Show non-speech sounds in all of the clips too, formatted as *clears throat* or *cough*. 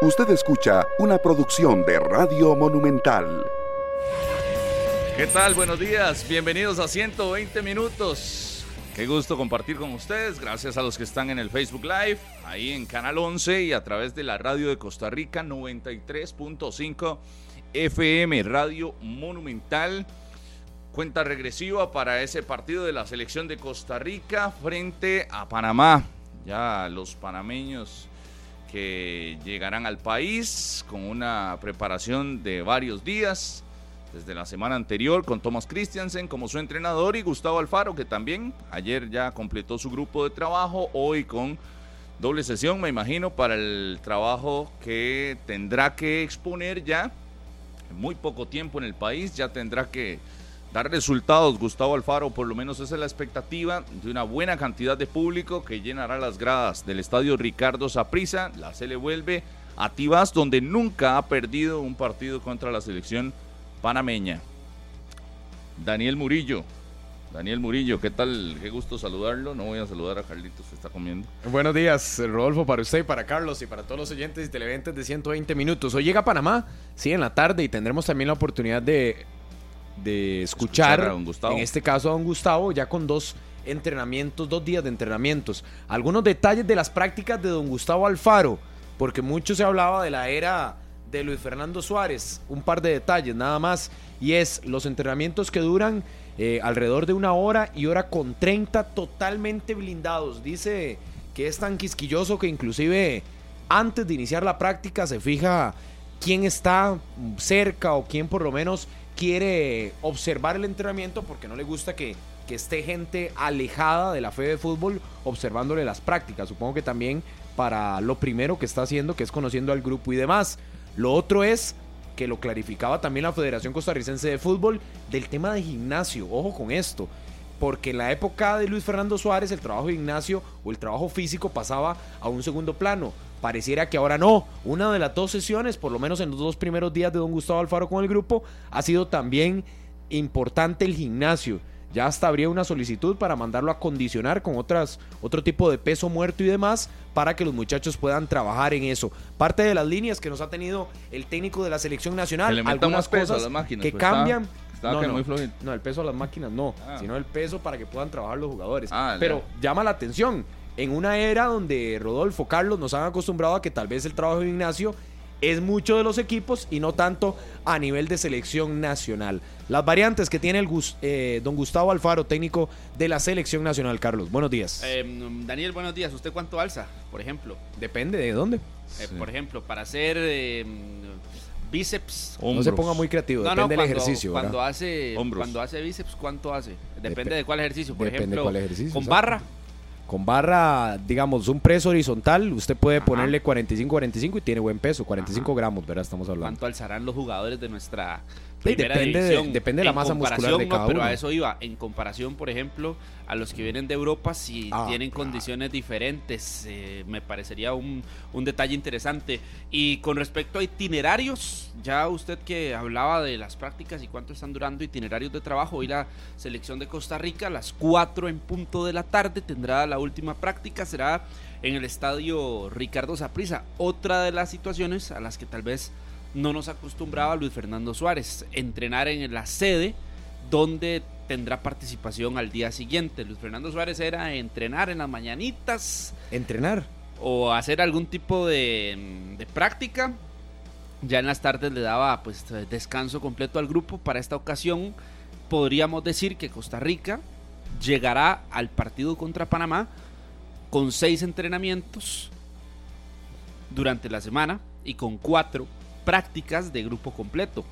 Usted escucha una producción de Radio Monumental. ¿Qué tal? Buenos días. Bienvenidos a 120 minutos. Qué gusto compartir con ustedes. Gracias a los que están en el Facebook Live, ahí en Canal 11 y a través de la radio de Costa Rica 93.5 FM, Radio Monumental. Cuenta regresiva para ese partido de la selección de Costa Rica frente a Panamá. Ya los panameños que llegarán al país con una preparación de varios días desde la semana anterior con Thomas Christiansen como su entrenador y Gustavo Alfaro que también ayer ya completó su grupo de trabajo, hoy con doble sesión me imagino para el trabajo que tendrá que exponer ya. En muy poco tiempo en el país, ya tendrá que dar resultados Gustavo Alfaro, por lo menos esa es la expectativa de una buena cantidad de público que llenará las gradas del estadio Ricardo Saprissa. La se le vuelve a Tibás, donde nunca ha perdido un partido contra la selección panameña. Daniel Murillo. Daniel Murillo, ¿qué tal? Qué gusto saludarlo. No voy a saludar a Carlitos, que está comiendo. Buenos días, Rodolfo, para usted, para Carlos y para todos los oyentes y televidentes de 120 minutos. Hoy llega Panamá, sí, en la tarde, y tendremos también la oportunidad de de escuchar, en este caso a don Gustavo, ya con dos entrenamientos, dos días de entrenamientos. Algunos detalles de las prácticas de don Gustavo Alfaro, porque mucho se hablaba de la era de Luis Fernando Suárez. Un par de detalles nada más, y es los entrenamientos que duran eh, alrededor de una hora y hora con 30 totalmente blindados. Dice que es tan quisquilloso que inclusive antes de iniciar la práctica se fija quién está cerca o quién por lo menos quiere observar el entrenamiento porque no le gusta que, esté gente alejada de la fe de fútbol observándole las prácticas. Supongo que también para lo primero que está haciendo, que es conociendo al grupo y demás. Lo otro es que lo clarificaba también la Federación Costarricense de Fútbol del tema de gimnasio. Ojo con esto. Porque en la época de Luis Fernando Suárez el trabajo de gimnasio o el trabajo físico pasaba a un segundo plano. Pareciera que ahora no. Una de las dos sesiones, por lo menos en los dos primeros días de don Gustavo Alfaro con el grupo, ha sido también importante el gimnasio. Ya hasta habría una solicitud para mandarlo a condicionar con otras, otro tipo de peso muerto y demás para que los muchachos puedan trabajar en eso. Parte de las líneas que nos ha tenido el técnico de la selección nacional, algunas cosas que pues, cambian. no, no, el peso a las máquinas no, ah. sino el peso para que puedan trabajar los jugadores. Ah, Pero llama la atención en una era donde Rodolfo, Carlos nos han acostumbrado a que tal vez el trabajo de Ignacio es mucho de los equipos y no tanto a nivel de selección nacional. Las variantes que tiene el eh, don Gustavo Alfaro, técnico de la selección nacional, Carlos. Buenos días. Em, Daniel, buenos días. ¿Usted cuánto alza, por ejemplo? Depende de dónde. Eh, por ejemplo, para hacer em, bíceps. No se ponga muy creativo, depende del ejercicio. Cuando hace, cuando hace bíceps, ¿cuánto hace? Depende de cuál ejercicio. Por ejemplo, cuál ejercicio, con barra con barra, digamos, un preso horizontal, usted puede ponerle 45-45 y tiene buen peso, 45 gramos, ¿verdad? Estamos hablando. ¿Cuánto alzarán los jugadores de nuestra depende, de, depende de la masa muscular de cada Pero a eso iba. En comparación, por ejemplo, a los que vienen de Europa, si ah, tienen condiciones diferentes, eh, me parecería un, un, detalle interesante. Y con respecto a itinerarios, ya usted que hablaba de las prácticas y cuánto están durando itinerarios de trabajo, hoy la selección de Costa Rica a las 4 en punto de la tarde tendrá la última práctica, será en el estadio Ricardo Saprissa. Otra de las situaciones a las que tal vez no nos acostumbraba Luis Fernando Suárez. Entrenar en la sede donde tendrá participación al día siguiente. Luis Fernando Suárez era entrenar en las mañanitas. ¿Entrenar? O hacer algún tipo de, de práctica. Ya en las tardes le daba pues descanso completo al grupo. Para esta ocasión podríamos decir que Costa Rica llegará al partido contra Panamá con seis entrenamientos durante la semana y con cuatro prácticas de grupo completo.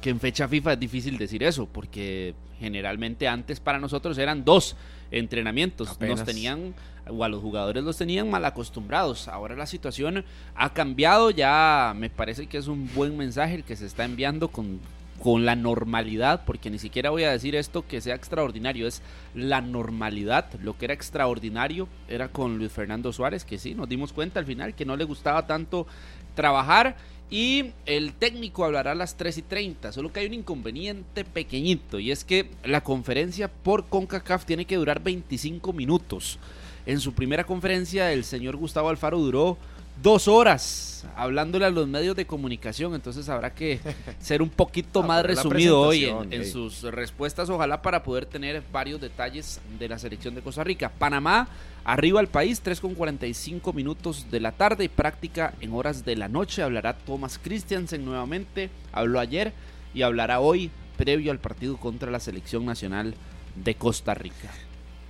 Que en fecha FIFA es difícil decir eso, porque generalmente antes para nosotros eran dos entrenamientos. Nos tenían, o a los jugadores los tenían mal acostumbrados. Ahora la situación ha cambiado, ya me parece que es un buen mensaje el que se está enviando con, con la normalidad, porque ni siquiera voy a decir esto que sea extraordinario, es la normalidad. Lo que era extraordinario era con Luis Fernando Suárez, que sí, nos dimos cuenta al final que no le gustaba tanto trabajar y el técnico hablará a las 3 y 30, solo que hay un inconveniente pequeñito y es que la conferencia por CONCACAF tiene que durar 25 minutos. En su primera conferencia el señor Gustavo Alfaro duró dos horas hablándole a los medios de comunicación, entonces habrá que *laughs* ser un poquito más resumido hoy en, sus respuestas, ojalá para poder tener varios detalles de la selección de Costa Rica. Panamá, arriba al país, 3 con 45 minutos de la tarde y práctica en horas de la noche. Hablará Thomas Christiansen nuevamente, habló ayer y hablará hoy previo al partido contra la selección nacional de Costa Rica.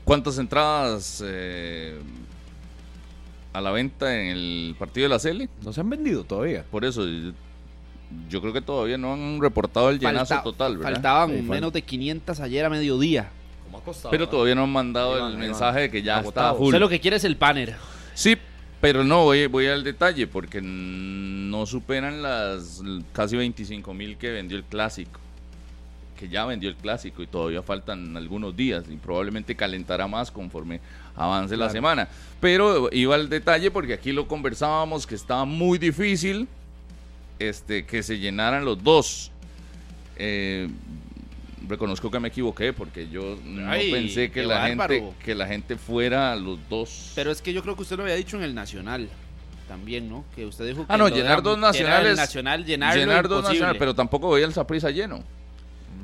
¿Cuántas entradas eh, a la venta en el partido de la Cele. No se han vendido todavía. Por eso, yo creo que todavía no han reportado el llenazo total, ¿verdad? Faltaban menos de 500 ayer a mediodía. ¿Cómo ha costado, pero todavía no han mandado el mensaje de que ya está full. Usted lo que quiere es el banner. Sí, pero no, voy, voy al detalle porque no superan las casi 25 mil que vendió el clásico que ya vendió el clásico y todavía faltan algunos días y probablemente calentará más conforme avance la semana. Pero iba al detalle porque aquí lo conversábamos que estaba muy difícil este, que se llenaran los dos. Eh, reconozco que me equivoqué porque yo no pensé que la, gente, que la gente fuera los dos. Pero es que yo creo que usted lo había dicho en el Nacional también, ¿no? Que usted dijo ah, que Ah, no, llenar dos nacionales. Nacional, llenar dos nacionales, pero tampoco veía el Saprissa lleno.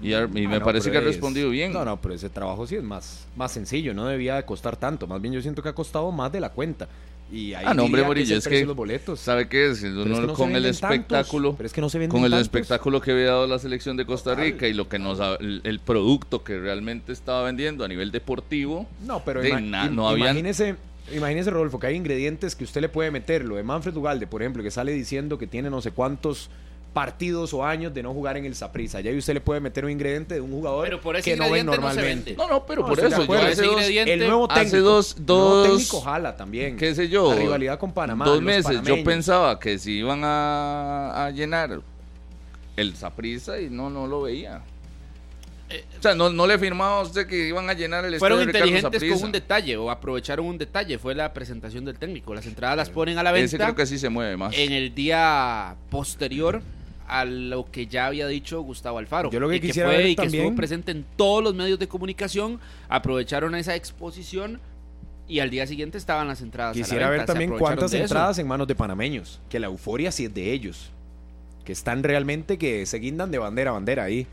Y, ah, me parece que ha respondido bien. No, no, pero ese trabajo sí es más, más sencillo, no debía de costar tanto. Más bien yo siento que ha costado más de la cuenta. Y ahí ah, no, hombre, Morillo, es que, los boletos. ¿sabe qué es? con el espectáculo, pero es que no se con el espectáculo que había dado la selección de Costa Rica y lo que nos el, producto que realmente estaba vendiendo a nivel deportivo, no, pero no imagínese, imagínese, Rodolfo, que hay ingredientes que usted le puede meter, lo de Manfred Ugalde, por ejemplo, que sale diciendo que tiene no sé cuántos partidos o años de no jugar en el Saprissa. Ya usted le puede meter un ingrediente de un jugador que no ve normalmente. No, no, pero por eso yo hace dos, el nuevo técnico, dos, dos técnico jala también. ¿Qué sé yo? La rivalidad con Panamá. Dos meses yo pensaba que si iban a, a llenar el Saprissa y no no lo veía. Eh, o sea, no, no le firmaba a usted que iban a llenar el Fueron inteligentes con un detalle o aprovecharon un detalle. Fue la presentación del técnico. Las entradas las ponen a la venta. Ese creo que sí se mueve más. En el día posterior a lo que ya había dicho Gustavo Alfaro. Yo lo que y quisiera que ver y que estuvo presente en todos los medios de comunicación, aprovecharon esa exposición y al día siguiente estaban las entradas. Quisiera ver también cuántas entradas en manos de panameños, que la euforia sí es de ellos, que están realmente que se guindan de bandera a bandera ahí.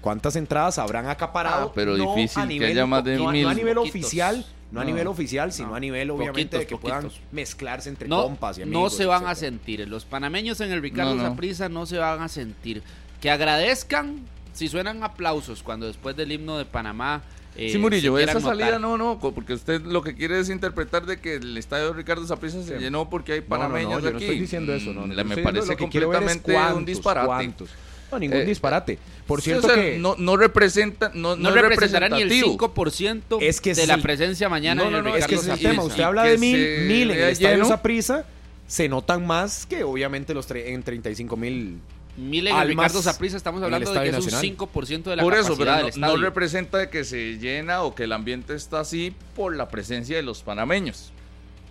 ¿Cuántas entradas habrán acaparado? Ah, pero difícil que haya más de mil. a nivel oficial, no, a nivel oficial, sino a nivel obviamente de que puedan mezclarse entre compas y amigos. No se van a sentir. Los panameños en el Ricardo Zaprisa no se van a sentir. Que agradezcan si suenan aplausos cuando después del himno de Panamá. Eh, sí, Murillo, esa salida no, no, porque usted lo que quiere es interpretar de que el estadio de Ricardo Zaprisa se llenó porque hay panameños no, aquí. No, estoy diciendo eso, no. me parece completamente un disparate. No, ningún eh, disparate. Por cierto que no, no representa no, no, representará ni el 5% es que de la presencia mañana no, no, es que es el tema. Usted habla de mil, mil en el estadio Zaprisa, se notan más que obviamente los en 35 mil Mil en Ricardo Zaprisa estamos hablando de que es un 5% de la por eso, pero no, representa que se llena o que el ambiente está así por la presencia de los panameños.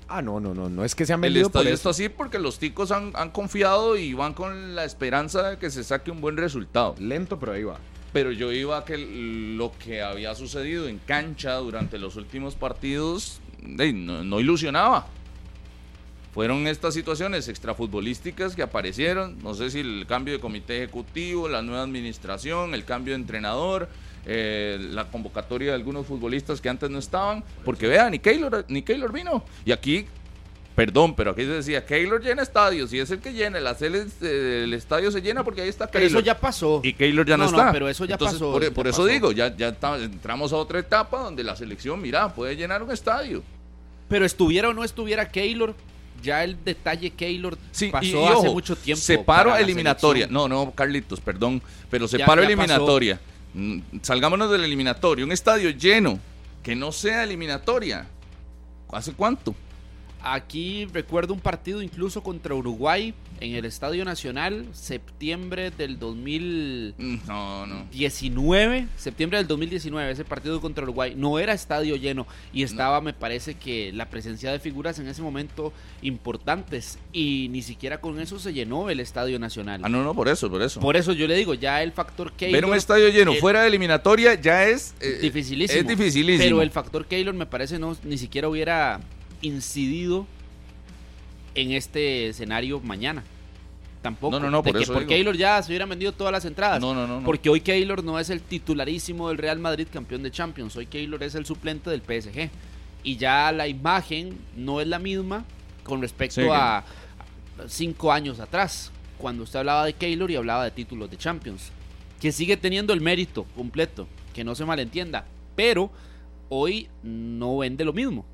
Ah, no, no, no, no es que se han vendido El estadio está así porque los ticos han, confiado y van con la esperanza de que se saque un buen resultado. Lento, pero ahí va. Pero yo iba a que lo que había sucedido en cancha durante los últimos partidos no, ilusionaba. Fueron estas situaciones extrafutbolísticas que aparecieron, no sé si el cambio de comité ejecutivo, la nueva administración, el cambio de entrenador, eh, la convocatoria de algunos futbolistas que antes no estaban, porque vean, ni Keylor, ni Keylor vino. Y aquí, perdón, pero aquí se decía, Keylor llena estadios y es el que llena, la el estadio se llena porque ahí está Keylor. Pero eso ya pasó. Y Keylor ya no, está. pero eso ya pasó. Por, eso digo, ya, ya entramos a otra etapa donde la selección, mira, puede llenar un estadio. Pero estuviera o no estuviera Keylor, ya el detalle Keylor pasó hace mucho tiempo. Separo eliminatoria. No, no, Carlitos, perdón. Pero separo eliminatoria. Mm, salgámonos del eliminatorio, un estadio lleno, que no sea eliminatoria. ¿Hace cuánto? Aquí recuerdo un partido incluso contra Uruguay en el Estadio Nacional, septiembre del 2019. Mm, septiembre del 2019, ese partido contra Uruguay. No era estadio lleno y estaba, me parece que, la presencia de figuras en ese momento importantes. Y ni siquiera con eso se llenó el Estadio Nacional. Ah, no, no, por eso, por eso. Por eso yo le digo, ya el factor Keylor. Ver un estadio lleno fuera de eliminatoria ya es. Eh, dificilísimo. Es dificilísimo. Pero el factor Keylor me parece no ni siquiera hubiera incidido en este escenario mañana. Tampoco. No, no, no, por eso por Keylor ya se hubieran vendido todas las entradas. No, no, no, Porque hoy Keylor no es el titularísimo del Real Madrid campeón de Champions. Hoy Keylor es el suplente del PSG. Y ya la imagen no es la misma con respecto a cinco años atrás, cuando usted hablaba de Keylor y hablaba de títulos de Champions. Que sigue teniendo el mérito completo, que no se malentienda. Pero hoy no vende lo mismo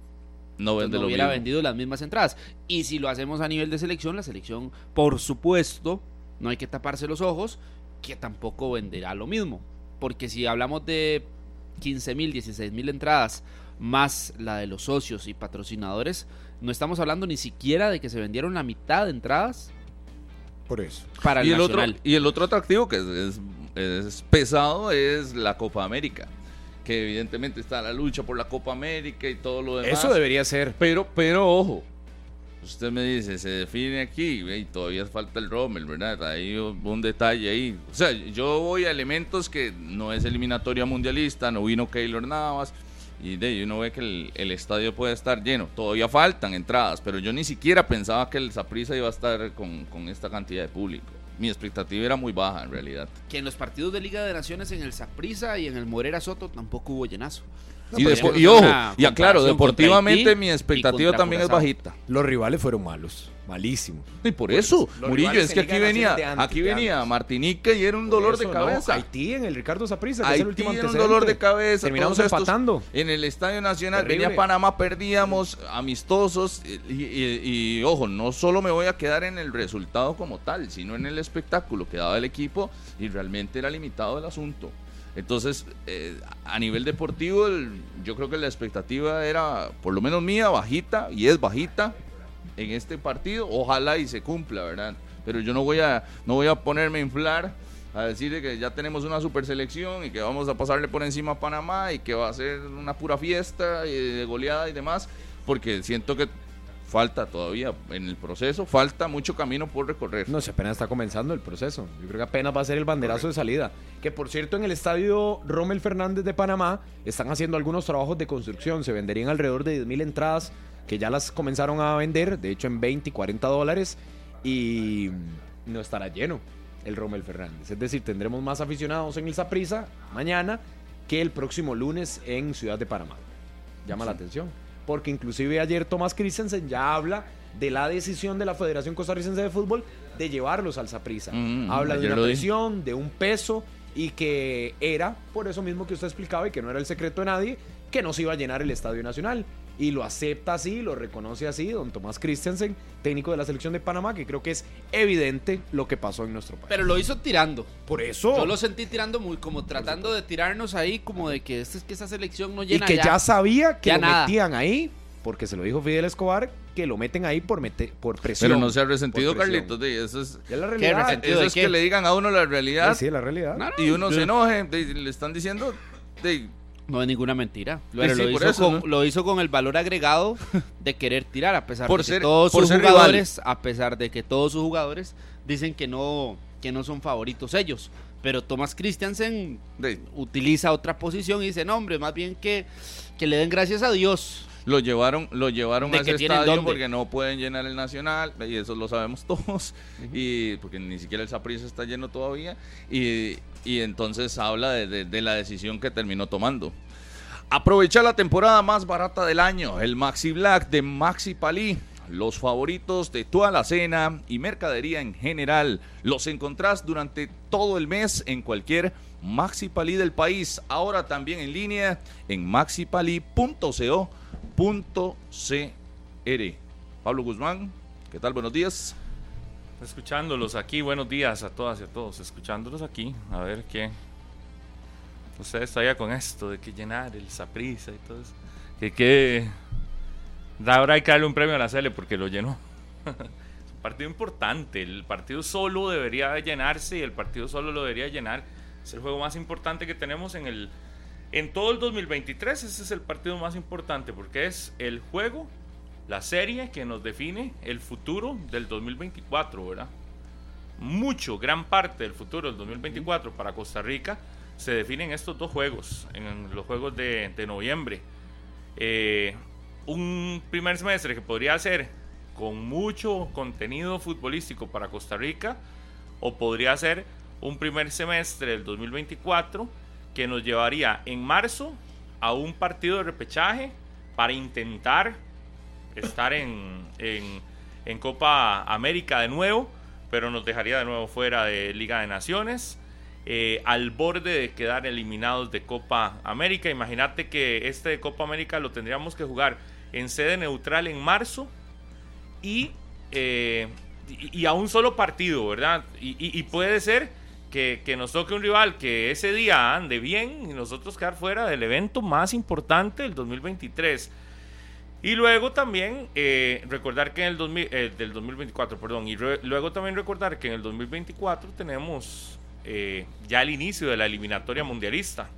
no vende no hubiera vendido las mismas entradas. Y si lo hacemos a nivel de selección, la selección, por supuesto, no hay que taparse los ojos, que tampoco venderá lo mismo. Porque si hablamos de 15 mil, 16 mil entradas, más la de los socios y patrocinadores, no estamos hablando ni siquiera de que se vendieron la mitad de entradas. Por eso. Para el, y el otro Y el otro atractivo que es, es pesado es la Copa América evidentemente está la lucha por la Copa América y todo lo demás. Eso debería ser. Pero, pero ojo, usted me dice, se define aquí, y todavía falta el Rommel, ¿verdad? Hay un detalle ahí. O sea, yo voy a elementos que no es eliminatoria mundialista, no vino Keylor Navas, y de uno ve que el, el, estadio puede estar lleno. Todavía faltan entradas, pero yo ni siquiera pensaba que el Saprissa iba a estar con, con esta cantidad de público mi expectativa era muy baja en realidad. Que en los partidos de Liga de Naciones en el Saprissa y en el Morera Soto tampoco hubo llenazo. y, y, ojo, y aclaro, deportivamente mi expectativa también es bajita. Los rivales fueron malos. Malísimo. Y por eso, Murillo, es que aquí venía, aquí venía Martinica y era un dolor de cabeza. Haití en el Ricardo Saprissa, que es el último era un dolor de cabeza. Terminamos empatando. En el Estadio Nacional, venía Panamá, perdíamos, amistosos. Y, ojo, no solo me voy a quedar en el resultado como tal, sino en el espectáculo que daba el equipo y realmente era limitado el asunto. Entonces, eh, a nivel deportivo, yo creo que la expectativa era, por lo menos mía, bajita, y es bajita, en este partido, ojalá y se cumpla, ¿verdad? Pero yo no voy a, no voy a ponerme a inflar a decir que ya tenemos una super selección y que vamos a pasarle por encima a Panamá y que va a ser una pura fiesta y de goleada y demás, porque siento que falta todavía en el proceso, falta mucho camino por recorrer. No, se apenas está comenzando el proceso. Yo creo que apenas va a ser el banderazo de salida. Que por cierto, en el estadio Rommel Fernández de Panamá están haciendo algunos trabajos de construcción. Se venderían alrededor de 10.000 entradas que ya las comenzaron a vender, de hecho en 20 y 40 dólares, y no estará lleno el Rommel Fernández. Es decir, tendremos más aficionados en el Saprisa mañana que el próximo lunes en Ciudad de Panamá. Llama la atención, porque inclusive ayer Tomás Christensen ya habla de la decisión de la Federación Costarricense de Fútbol de llevarlos al Saprisa. Mm, habla de una presión, de un peso y que era, por eso mismo que usted explicaba y que no era el secreto de nadie, que no se iba a llenar el Estadio Nacional y lo acepta así, lo reconoce así, don Tomás Christensen, técnico de la selección de Panamá, que creo que es evidente lo que pasó en nuestro país. Pero lo hizo tirando. Por eso. Yo lo sentí tirando muy, como tratando de tirarnos ahí, como de que, este, es que esa selección no llena. Y que ya, sabía que lo metían ahí, porque se lo dijo Fidel Escobar, que lo meten ahí por, por presión. Pero no se ha resentido, Carlitos. eso es, la realidad. Eso es que le digan a uno la realidad. Sí, la realidad. y uno se enoje, le están diciendo. De, no es ninguna mentira. lo, hizo con, lo, hizo con, el valor agregado de querer tirar, a pesar de que todos sus jugadores, a pesar de que todos sus jugadores dicen que no, que no son favoritos ellos. Pero Thomas Christiansen utiliza otra posición y dice, no, hombre, más bien que, que le den gracias a Dios lo llevaron, lo llevaron a ese estadio porque no pueden llenar el Nacional, y eso lo sabemos *laughs* todos, y porque ni siquiera el Saprissa está lleno todavía, y, entonces habla de, la decisión que terminó tomando. Aprovecha la temporada más barata del año, el Maxi Black de Maxi Palí. Los favoritos de toda la cena y mercadería en general los encontrás durante todo el mes en cualquier Maxi Palí del país. Ahora también en línea en maxipali.co .cr. Pablo Guzmán, ¿qué tal? Buenos días. Escuchándolos aquí, buenos días a todas y a todos. Escuchándolos aquí, a ver qué. Usted está ya con esto de que llenar el Saprisa y todo eso. Que que. Ahora hay que darle un premio a la Cele porque lo llenó. *laughs* es un partido importante. El partido solo debería llenarse y el partido solo lo debería llenar. Es el juego más importante que tenemos en el en todo el 2023 ese es el partido más importante porque es el juego, la serie que nos define el futuro del 2024, ¿verdad? Mucho, gran parte del futuro del 2024 para Costa Rica se define en estos dos juegos, en los juegos de, noviembre. Eh, un primer semestre que podría ser con mucho contenido futbolístico para Costa Rica, o podría ser un primer semestre del 2024 que nos llevaría en marzo a un partido de repechaje para intentar estar en, en, Copa América de nuevo, pero nos dejaría de nuevo fuera de Liga de Naciones. Eh, al borde de quedar eliminados de Copa América. Imagínate que este de Copa América lo tendríamos que jugar en sede neutral en marzo y, eh, y, a un solo partido, ¿verdad? Y, puede ser que, nos toque un rival que ese día ande bien y nosotros quedar fuera del evento más importante del 2023. Y luego también eh, recordar que en el 2000, eh, del 2024, perdón, y luego también recordar que en el 2024 tenemos eh, ya el inicio de la eliminatoria mundialista.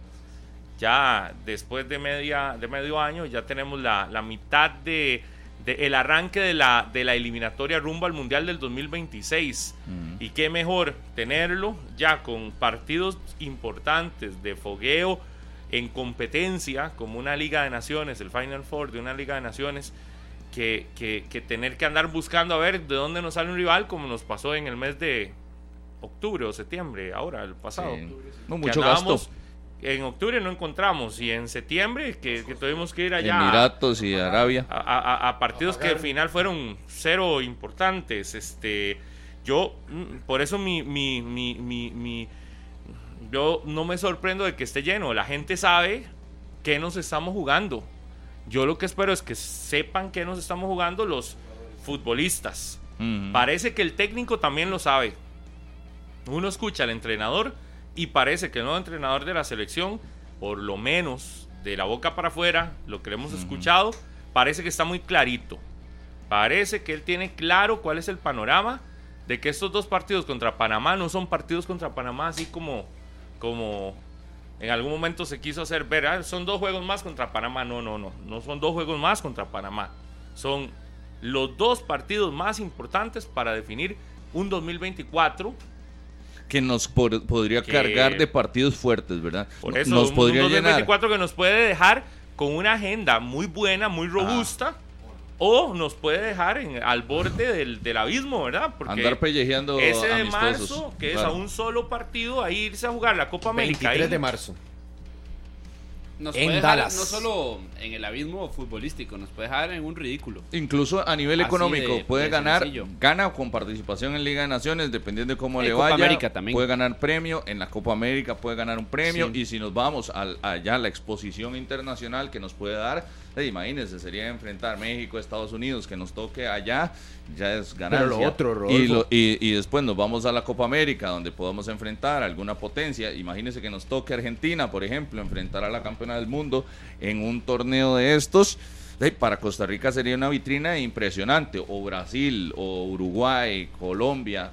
Ya después de, media, de medio año ya tenemos la, la mitad de, el arranque de la, de la eliminatoria rumbo al Mundial del 2026. Y qué mejor tenerlo ya con partidos importantes de fogueo en competencia, como una Liga de Naciones, el Final Four de una Liga de Naciones, que, que, tener que andar buscando a ver de dónde nos sale un rival, como nos pasó en el mes de octubre o septiembre, ahora, el pasado. No, mucho gasto. En octubre no encontramos y en septiembre que, tuvimos que ir allá. Emiratos y Arabia. A, partidos que al final fueron cero importantes. Este, yo, mm, por eso mi, mi, mi, mi yo no me sorprendo de que esté lleno. La gente sabe que nos estamos jugando. Yo lo que espero es que sepan que nos estamos jugando los futbolistas. Parece que el técnico también lo sabe. Uno escucha al entrenador y parece que el nuevo entrenador de la selección, por lo menos de la boca para afuera, lo que hemos escuchado, parece que está muy clarito. Parece que él tiene claro cuál es el panorama de que estos dos partidos contra Panamá no son partidos contra Panamá así como como en algún momento se quiso hacer ver, ah, son dos juegos más contra Panamá. No, no, no, no son dos juegos más contra Panamá. Son los dos partidos más importantes para definir un 2024 que nos podría cargar de partidos fuertes, ¿verdad? Por eso, nos podría un 2024 que nos puede dejar con una agenda muy buena, muy robusta o nos puede dejar en, al borde del, del abismo, ¿verdad? Porque Andar pellejeando ese de marzo, que es a un solo partido, ahí irse a jugar la Copa América. 23 de marzo nos puede dejar no solo en el abismo futbolístico, nos puede dejar en un ridículo. Incluso a nivel económico, puede ganar, gana con participación en Liga de Naciones, dependiendo de cómo le vaya. América también. Puede ganar premio, en la Copa América puede ganar un premio, y si nos vamos al, allá a la exposición internacional que nos puede dar, eh, imagínense, sería enfrentar México, Estados Unidos, que nos toque allá, ya es ganar. lo otro, y, y, después nos vamos a la Copa América, donde podamos enfrentar alguna potencia. Imagínense que nos toque Argentina, por ejemplo, enfrentar a la campeona del mundo en un torneo de estos. Para Costa Rica sería una vitrina impresionante, o Brasil, o Uruguay, Colombia,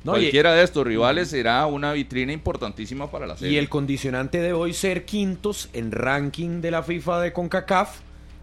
eh, Cualquiera de estos rivales será una vitrina importantísima para la serie. Y el condicionante de hoy ser quintos en ranking de la FIFA de CONCACAF,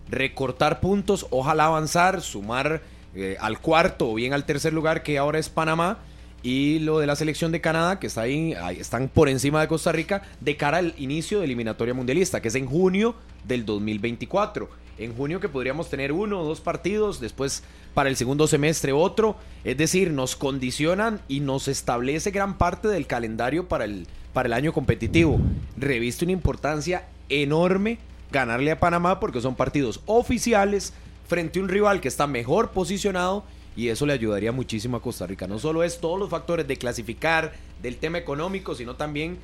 recortar puntos, ojalá avanzar, sumar eh, al cuarto o bien al tercer lugar que ahora es Panamá y lo de la selección de Canadá que está ahí, ahí están por encima de Costa Rica de cara al inicio de eliminatoria mundialista que es en junio del 2024 en junio que podríamos tener uno o dos partidos, después para el segundo semestre otro, es decir, nos condicionan y nos establece gran parte del calendario para el, para el año competitivo. Reviste una importancia enorme ganarle a Panamá porque son partidos oficiales frente a un rival que está mejor posicionado y eso le ayudaría muchísimo a Costa Rica. No solo es todos los factores de clasificar, del tema económico, sino también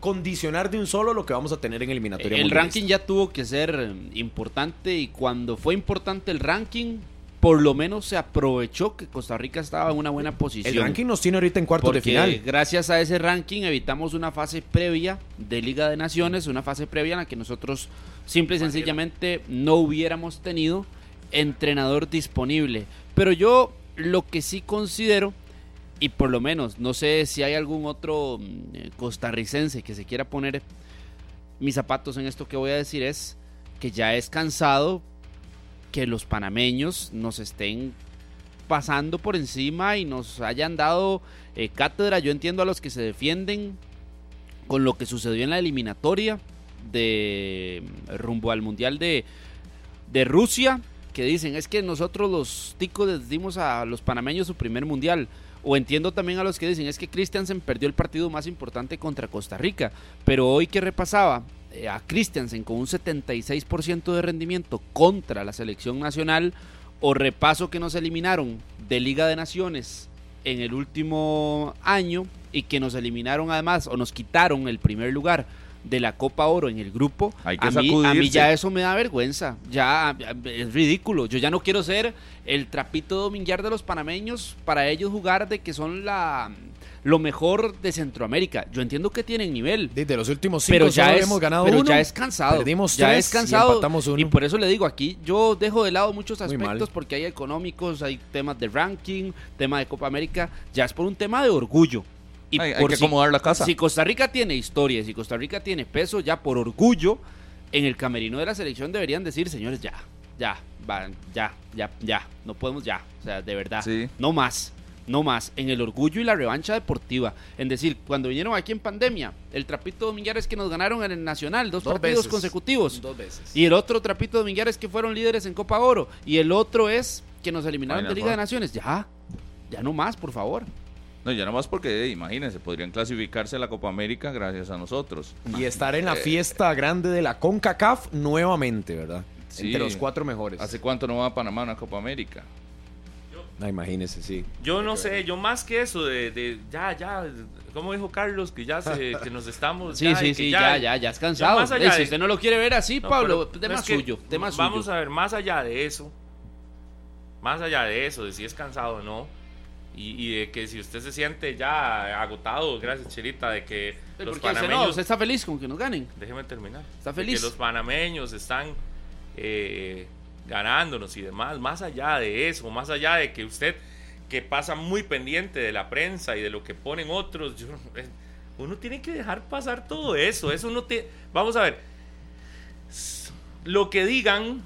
condicionar de un solo lo que vamos a tener en eliminatoria. El ranking ya tuvo que ser importante y cuando fue importante el ranking, por lo menos se aprovechó que Costa Rica estaba en una buena posición. El ranking nos tiene ahorita en cuartos de final. Gracias a ese ranking evitamos una fase previa de Liga de Naciones, una fase previa en la que nosotros simple y sencillamente no hubiéramos tenido entrenador disponible. Pero yo lo que sí considero y por lo menos, no sé si hay algún otro mm, costarricense que se quiera poner mis zapatos en esto que voy a decir es que ya es cansado que los panameños nos estén pasando por encima y nos hayan dado eh, cátedra. Yo entiendo a los que se defienden con lo que sucedió en la eliminatoria de rumbo al Mundial de, de Rusia que dicen, es que nosotros los ticos les dimos a los panameños su primer mundial. O entiendo también a los que dicen, es que Christiansen perdió el partido más importante contra Costa Rica. Pero hoy que repasaba eh, a Christiansen con un 76% de rendimiento contra la selección nacional, o repaso que nos eliminaron de Liga de Naciones en el último año y que nos eliminaron además o nos quitaron el primer lugar de la Copa Oro en el grupo, a, mí, a, mí, ya eso me da vergüenza, ya es ridículo. Yo ya no quiero ser el trapito dominguear de los panameños para ellos jugar de que son la lo mejor de Centroamérica. Yo entiendo que tienen nivel. Desde los últimos cinco pero ya hemos ganado pero ya es cansado. Perdimos ya es cansado. Y, por eso le digo, aquí yo dejo de lado muchos aspectos porque hay económicos, hay temas de ranking, tema de Copa América. Ya es por un tema de orgullo. Y hay, que acomodar la casa. Si Costa Rica tiene historia, si Costa Rica tiene peso, ya por orgullo, en el camerino de la selección deberían decir, señores, ya, ya, ya, ya, ya, no podemos ya. O sea, de verdad, no más no más, en el orgullo y la revancha deportiva. En decir, cuando vinieron aquí en pandemia, el trapito Domingueres que nos ganaron en el Nacional, dos, partidos consecutivos. Dos veces. Y el otro trapito Domingueres que fueron líderes en Copa Oro. Y el otro es que nos eliminaron de Liga de Naciones. Ya, ya no más, por favor. No, ya no más porque, eh, imagínense, podrían clasificarse a la Copa América gracias a nosotros. Y estar en la eh, fiesta grande de la CONCACAF nuevamente, ¿verdad? Entre los cuatro mejores. ¿Hace cuánto no va a Panamá a una Copa América? Ah, imagínese, sí. Yo no sé, yo más que eso de, ya, ya, como dijo Carlos, que ya se, *laughs* que nos estamos. Sí, sí, sí, ya, ya, ya, es cansado. si usted no lo quiere ver así, Pablo, tema suyo, tema Vamos a ver, más allá de eso, más allá de eso, de si es cansado o no, y, de que si usted se siente ya agotado, gracias Chirita, de que los panameños... ¿Usted está feliz con que nos ganen? Déjeme terminar. ¿Está feliz? que los panameños están... Eh, ganándonos y demás, más allá de eso, más allá de que usted que pasa muy pendiente de la prensa y de lo que ponen otros, eh, uno tiene que dejar pasar todo eso, eso no te vamos a ver. Lo que digan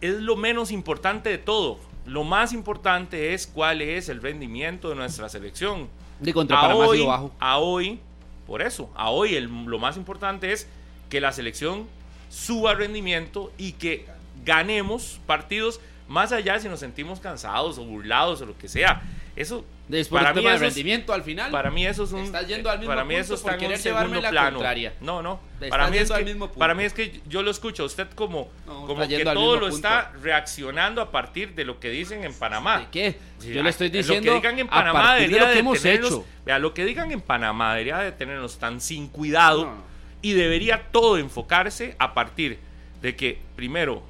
es lo menos importante de todo. Lo más importante es cuál es el rendimiento de nuestra selección. De contra a hoy, bajo. A hoy, por eso, a hoy lo más importante es que la selección suba rendimiento y que ganemos partidos más allá si nos sentimos cansados o burlados o lo que sea. Eso Después para mí rendimiento al final. Para mí eso es un yendo al mismo para mí eso está en un segundo plano. No, no. Para mí es que para mí es que yo lo escucho usted como como que todo lo está reaccionando a partir de lo que dicen en Panamá. ¿De qué? Yo le estoy diciendo lo que digan en Panamá debería de, hemos hecho. Vea, lo que digan en Panamá debería de tenernos tan sin cuidado y debería todo enfocarse a partir de que primero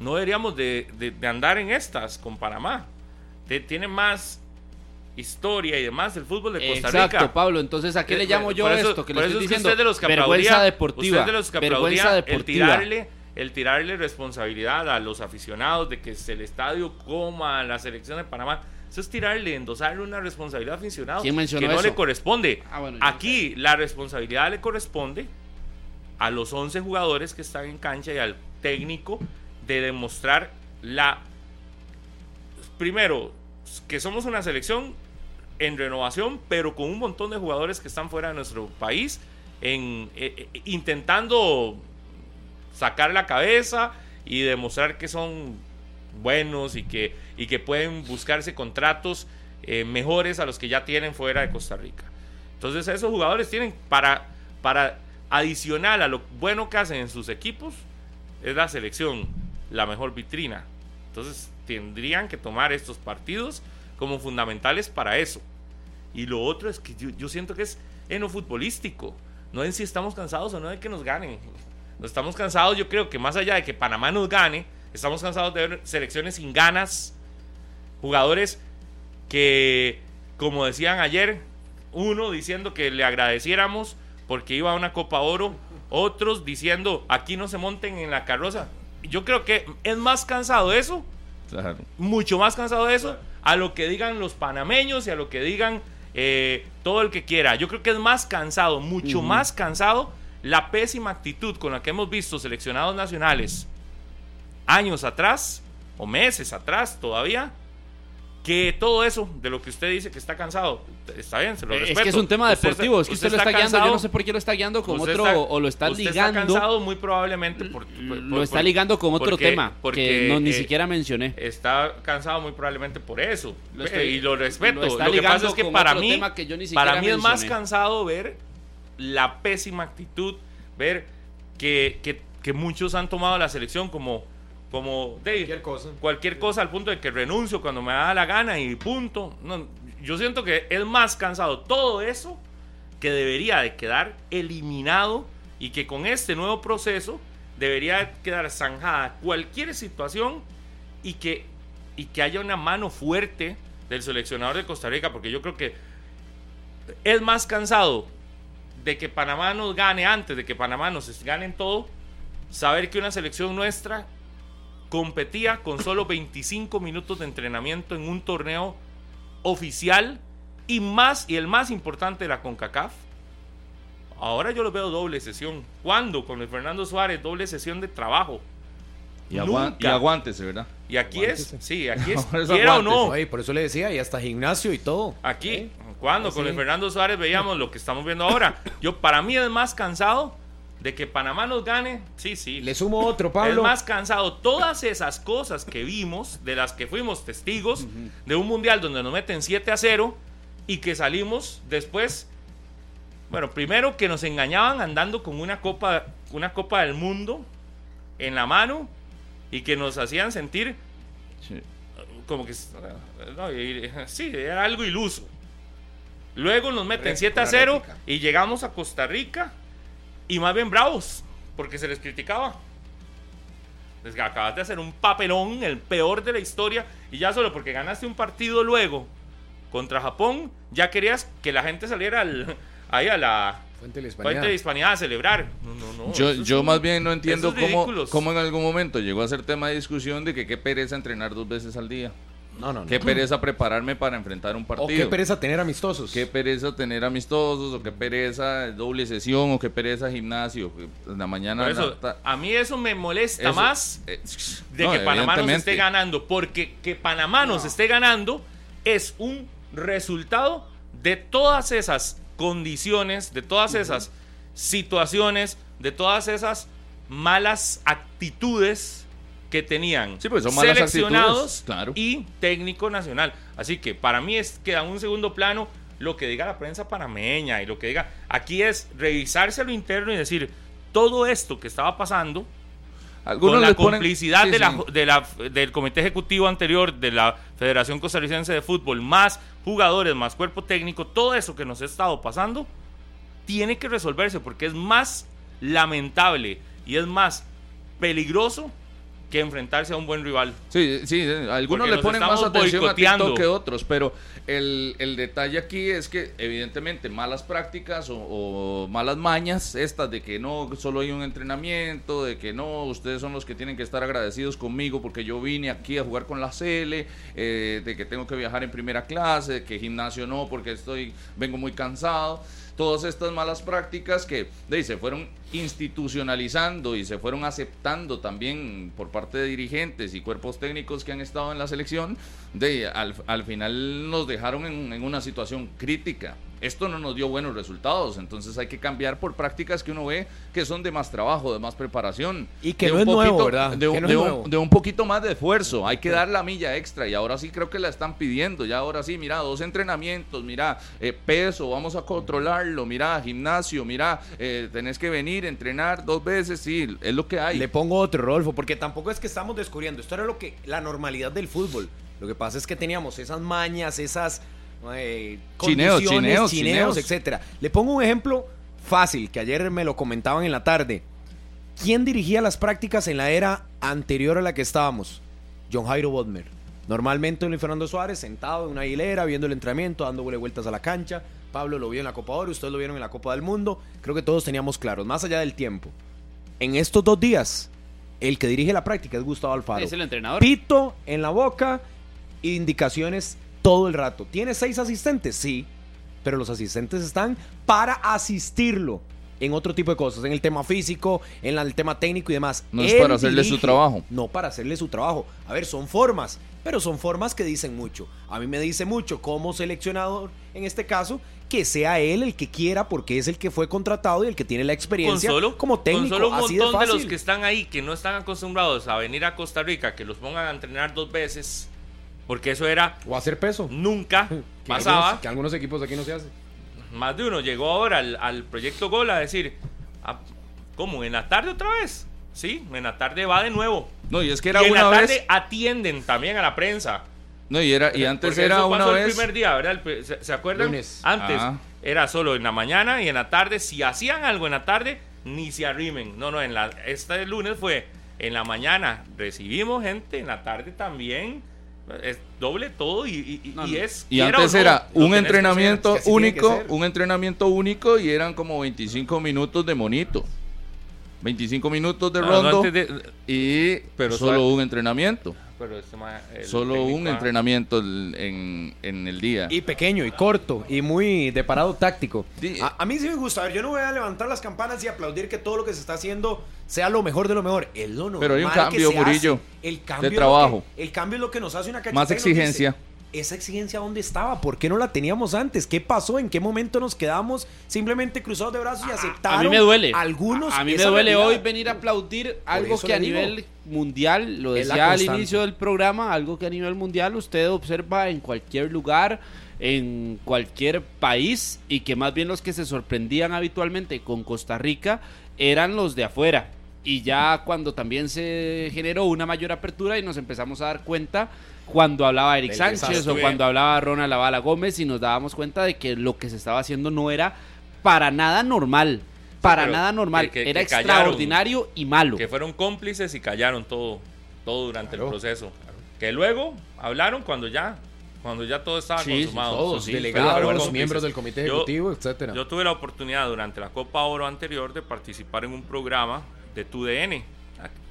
no deberíamos de, andar en estas con Panamá. tiene más historia y demás el fútbol de Costa Rica. Exacto, Pablo. Entonces, ¿a qué le llamo yo esto? Que le estoy diciendo usted de los que vergüenza deportiva. de los que vergüenza deportiva. El tirarle, el tirarle responsabilidad a los aficionados de que el estadio coma a la selección de Panamá. Eso es tirarle, endosarle una responsabilidad aficionado que no le corresponde. Ah, Aquí la responsabilidad le corresponde a los 11 jugadores que están en cancha y al técnico de demostrar la... Primero, que somos una selección en renovación, pero con un montón de jugadores que están fuera de nuestro país, en, eh, eh, intentando sacar la cabeza y demostrar que son buenos y que, y que pueden buscarse contratos eh, mejores a los que ya tienen fuera de Costa Rica. Entonces esos jugadores tienen para, para adicional a lo bueno que hacen en sus equipos, es la selección la mejor vitrina. Entonces tendrían que tomar estos partidos como fundamentales para eso. Y lo otro es que yo, siento que es en lo futbolístico, no en si estamos cansados o no de que nos ganen. No estamos cansados, yo creo que más allá de que Panamá nos gane, estamos cansados de ver selecciones sin ganas, jugadores que, como decían ayer, uno diciendo que le agradeciéramos porque iba a una Copa Oro, otros diciendo aquí no se monten en la carroza yo creo que es más cansado eso, mucho más cansado de eso, a lo que digan los panameños y a lo que digan eh, todo el que quiera. Yo creo que es más cansado, mucho más cansado la pésima actitud con la que hemos visto seleccionados nacionales años atrás, o meses atrás todavía, que todo eso de lo que usted dice que está cansado, está bien, se lo respeto. Es que es un tema deportivo, es que usted, lo está, guiando, yo no sé por qué lo está guiando con otro, o lo está usted ligando. está cansado muy probablemente por, lo está ligando con otro tema que no, ni eh, siquiera mencioné. Está cansado muy probablemente por eso, y lo respeto. Lo, que pasa es que para mí, para mí es más cansado ver la pésima actitud, ver que, que, que muchos han tomado la selección como como cualquier cosa. Cualquier cosa al punto de que renuncio cuando me da la gana y punto. No, yo siento que es más cansado todo eso que debería de quedar eliminado y que con este nuevo proceso debería quedar zanjada cualquier situación y que, y que haya una mano fuerte del seleccionador de Costa Rica, porque yo creo que es más cansado de que Panamá nos gane antes de que Panamá nos gane en todo, saber que una selección nuestra competía con solo 25 minutos de entrenamiento en un torneo oficial y más y el más importante de la CONCACAF. Ahora yo lo veo doble sesión. ¿Cuándo? Con el Fernando Suárez, doble sesión de trabajo. Y, aguántese, ¿verdad? Y aquí es, sí, *laughs* aquí es, quiera o no. por eso le decía, y hasta gimnasio y todo. Aquí, cuando con el Fernando Suárez veíamos lo que estamos viendo ahora. Yo, para mí es más cansado de que Panamá nos gane, sí, sí. Le sumo otro, Pablo. Es más cansado. Todas esas cosas que vimos, de las que fuimos testigos, de un mundial donde nos meten 7 a 0 y que salimos después. Bueno, primero que nos engañaban andando con una copa, una copa del mundo en la mano y que nos hacían sentir como que sí, era algo iluso. Luego nos meten 7 a 0 y llegamos a Costa Rica y más bien bravos, porque se les criticaba. Les acabas de hacer un papelón, el peor de la historia, y ya solo porque ganaste un partido luego contra Japón, ya querías que la gente saliera ahí a la Fuente de Hispanidad. a celebrar. yo, yo más bien no entiendo cómo, cómo en algún momento llegó a ser tema de discusión de que qué pereza entrenar dos veces al día. No, no, Qué pereza prepararme para enfrentar un partido. O qué pereza tener amistosos. Qué pereza tener amistosos, o qué pereza doble sesión, o qué pereza gimnasio. La mañana. a mí eso me molesta más eh, de que Panamá nos esté ganando. Porque que Panamá nos esté ganando es un resultado de todas esas condiciones, de todas esas situaciones, de todas esas malas actitudes que tenían pues, seleccionados y técnico nacional. Así que para mí es queda un segundo plano lo que diga la prensa panameña y lo que diga. Aquí es revisarse lo interno y decir todo esto que estaba pasando con la complicidad de la, del comité ejecutivo anterior de la Federación Costarricense de Fútbol, más jugadores, más cuerpo técnico, todo eso que nos ha estado pasando, tiene que resolverse porque es más lamentable y es más peligroso que enfrentarse a un buen rival. Sí, sí, algunos le ponen más atención a TikTok que otros, pero el, detalle aquí es que evidentemente malas prácticas o, malas mañas, estas de que no solo hay un entrenamiento, de que no, ustedes son los que tienen que estar agradecidos conmigo porque yo vine aquí a jugar con la CL, eh, de que tengo que viajar en primera clase, de que gimnasio no porque estoy, vengo muy cansado todas estas malas prácticas que se fueron institucionalizando y se fueron aceptando también por parte de dirigentes y cuerpos técnicos que han estado en la selección, de, al, al final nos dejaron en, en una situación crítica esto no nos dio buenos resultados, entonces hay que cambiar por prácticas que uno ve que son de más trabajo, de más preparación. Y que no es nuevo, ¿verdad? De, un, poquito más de esfuerzo, hay que dar la milla extra y ahora sí creo que la están pidiendo, ya ahora sí, mira, dos entrenamientos, mira, eh, peso, vamos a controlarlo, mira, gimnasio, mira, eh, tenés que venir, entrenar dos veces, sí, es lo que hay. Le pongo otro, Rolfo, porque tampoco es que estamos descubriendo, esto era lo que, la normalidad del fútbol. Lo que pasa es que teníamos esas mañas, esas eh, chineos, chineos, chineos, etcétera. Le pongo un ejemplo fácil que ayer me lo comentaban en la tarde. ¿Quién dirigía las prácticas en la era anterior a la que estábamos? John Jairo Bodmer. Normalmente Luis Fernando Suárez sentado en una hilera, viendo el entrenamiento, dándole vueltas a la cancha. Pablo lo vio en la Copa Oro, ustedes lo vieron en la Copa del Mundo. Creo que todos teníamos claros, más allá del tiempo. En estos dos días, el que dirige la práctica es Gustavo Alfaro. Es el entrenador. Pito en la boca, indicaciones todo el rato. ¿Tiene seis asistentes? Sí, pero los asistentes están para asistirlo en otro tipo de cosas, en el tema físico, en el tema técnico y demás. No es para hacerle su trabajo. No para hacerle su trabajo. A ver, son formas. pero son formas que dicen mucho. A mí me dice mucho como seleccionador, en este caso, que sea él el que quiera porque es el que fue contratado y el que tiene la experiencia como técnico. Con solo un montón de, los que están ahí, que no están acostumbrados a venir a Costa Rica, que los pongan a entrenar dos veces, porque eso era... O hacer peso. Nunca *laughs* pasaba. que algunos equipos aquí no se hace. Más de uno llegó ahora al, proyecto Gol a decir, ah, ¿cómo? ¿En la tarde otra vez? Sí, en la tarde va de nuevo. No, y es que era y una en la tarde atienden también a la prensa. No, y, era, y antes era eso una pasó vez. el primer día, ¿verdad? ¿Se, acuerdan? Lunes. Antes era solo en la mañana y en la tarde. Si hacían algo en la tarde, ni se arrimen. No, no, en la, este lunes fue en la mañana recibimos gente, en la tarde también. Es doble todo y, y, es. Y antes era un entrenamiento único, un entrenamiento único y eran como 25 minutos de monito. 25 minutos de rondo y pero solo un entrenamiento. Solo un entrenamiento en, el día. Y pequeño, y corto, y muy de parado táctico. A, mí sí me gusta. A ver, yo no voy a levantar las campanas y aplaudir que todo lo que se está haciendo sea lo mejor de lo mejor. Es lo Pero hay un cambio, Murillo, el cambio de trabajo. el cambio es lo que nos hace una Más exigencia esa exigencia dónde estaba, por qué no la teníamos antes, qué pasó, en qué momento nos quedamos simplemente cruzados de brazos y aceptaron. A mí me duele. Algunos. A, mí me duele hoy venir a aplaudir algo que a nivel mundial, lo decía al inicio del programa, algo que a nivel mundial usted observa en cualquier lugar, en cualquier país y que más bien los que se sorprendían habitualmente con Costa Rica eran los de afuera. Y ya cuando también se generó una mayor apertura y nos empezamos a dar cuenta cuando hablaba Eric Sánchez o cuando hablaba Ronald Lavala Gómez y nos dábamos cuenta de que lo que se estaba haciendo no era para nada normal. Para nada normal. era extraordinario y malo. Que fueron cómplices y callaron todo, todo durante el proceso. Que luego hablaron cuando ya cuando ya todo estaba consumado. Todos, delegados, miembros del comité ejecutivo, etcétera. Yo tuve la oportunidad durante la Copa Oro anterior de participar en un programa de TUDN.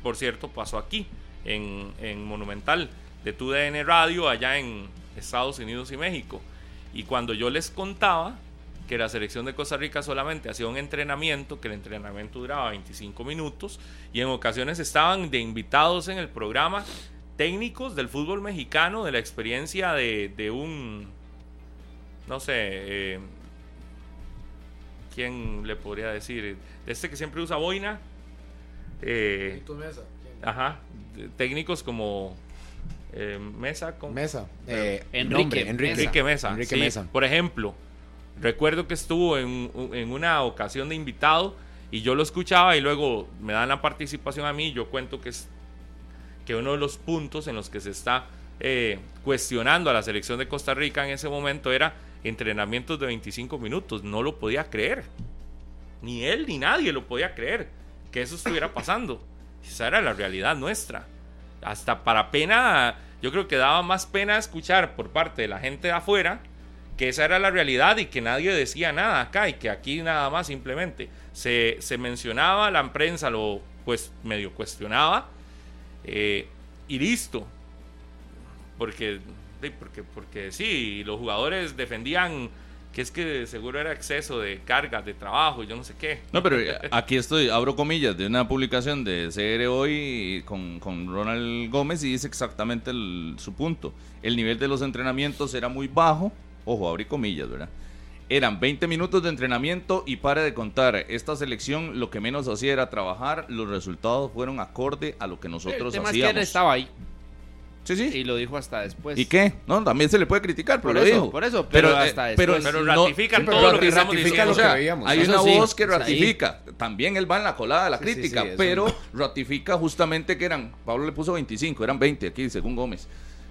Por cierto, pasó aquí, en, en Monumental de TUDN Radio allá en Estados Unidos y México. Y cuando yo les contaba que la selección de Costa Rica solamente hacía un entrenamiento, que el entrenamiento duraba 25 minutos, y en ocasiones estaban de invitados en el programa técnicos del fútbol mexicano, de la experiencia de, un, no sé, eh, ¿quién le podría decir? De este que siempre usa boina. Eh, ajá, técnicos como eh, Mesa con Mesa eh, Enrique, Enrique, Mesa, Mesa. por ejemplo recuerdo que estuvo en, en, una ocasión de invitado y yo lo escuchaba y luego me dan la participación a mí y yo cuento que es que uno de los puntos en los que se está eh, cuestionando a la selección de Costa Rica en ese momento era entrenamientos de 25 minutos. No lo podía creer. Ni él ni nadie lo podía creer que eso estuviera pasando. Esa era la realidad nuestra hasta para pena, yo creo que daba más pena escuchar por parte de la gente de afuera que esa era la realidad y que nadie decía nada acá y que aquí nada más simplemente se, se mencionaba, la prensa lo pues medio cuestionaba eh, y listo. Porque, porque, porque sí, los jugadores defendían que es que seguro era exceso de cargas de trabajo y yo no sé qué. No, pero eh, *laughs* aquí estoy, abro comillas, de una publicación de CR hoy con, con Ronald Gómez y dice exactamente su punto. El nivel de los entrenamientos era muy bajo, ojo, abrí comillas, ¿verdad? Eran 20 minutos de entrenamiento y para de contar, esta selección lo que menos hacía era trabajar, los resultados fueron acorde a lo que nosotros hacíamos. que él estaba ahí. Sí, sí. Y lo dijo hasta después. ¿Y qué? No, también se le puede criticar, pero por lo eso, dijo. Por eso, pero, hasta después. Pero, ratifica todo lo que estamos diciendo. hay una voz que ratifica. También él va en la colada de la crítica, pero ratifica justamente que eran, Pablo le puso 25, eran 20 aquí, según Gómez.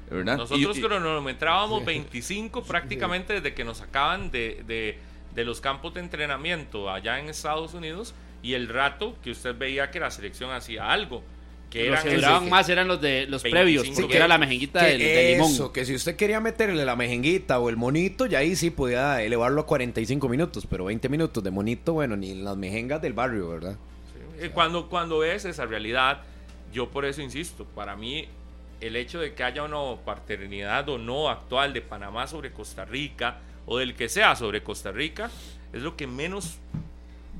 ¿verdad? Nosotros cronometrábamos 25 *laughs* prácticamente desde que nos sacaban de, de, de los campos de entrenamiento allá en Estados Unidos y el rato que usted veía que la selección hacía algo que los que duraban más eran los de los previos, porque era la mejenguita del, limón. Eso, que si usted quería meterle la mejenguita o el monito, ya ahí sí podía elevarlo a 45 minutos, pero 20 minutos de monito, bueno, ni las mejengas del barrio, ¿verdad? cuando, cuando ves esa realidad, yo por eso insisto, para mí el hecho de que haya una paternidad o no actual de Panamá sobre Costa Rica o del que sea sobre Costa Rica es lo que menos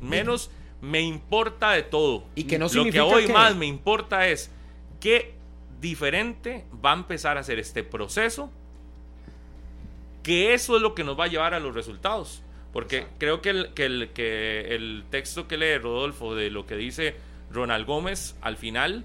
menos me importa de todo. Y que no Lo que hoy más me importa es qué diferente va a empezar a hacer este proceso, que eso es lo que nos va a llevar a los resultados. Porque creo que el, que, el, que el texto que lee Rodolfo de lo que dice Ronald Gómez al final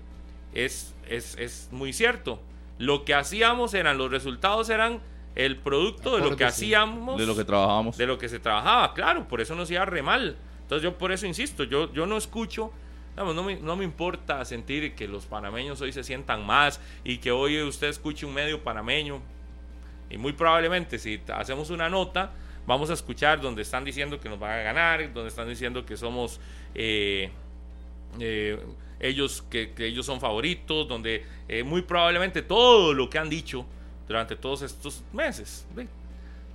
es, es, es muy cierto. Lo que hacíamos eran, los resultados eran el producto de lo que hacíamos. De lo que trabajábamos. De lo que se trabajaba, claro, por eso nos iba re mal. Entonces yo por eso insisto, yo, yo no escucho, no, me, no me importa sentir que los panameños hoy se sientan más y que hoy usted escuche un medio panameño. Y muy probablemente si hacemos una nota, vamos a escuchar donde están diciendo que nos van a ganar, donde están diciendo que somos... Eh, eh, ellos que, ellos son favoritos, donde eh, muy probablemente todo lo que han dicho durante todos estos meses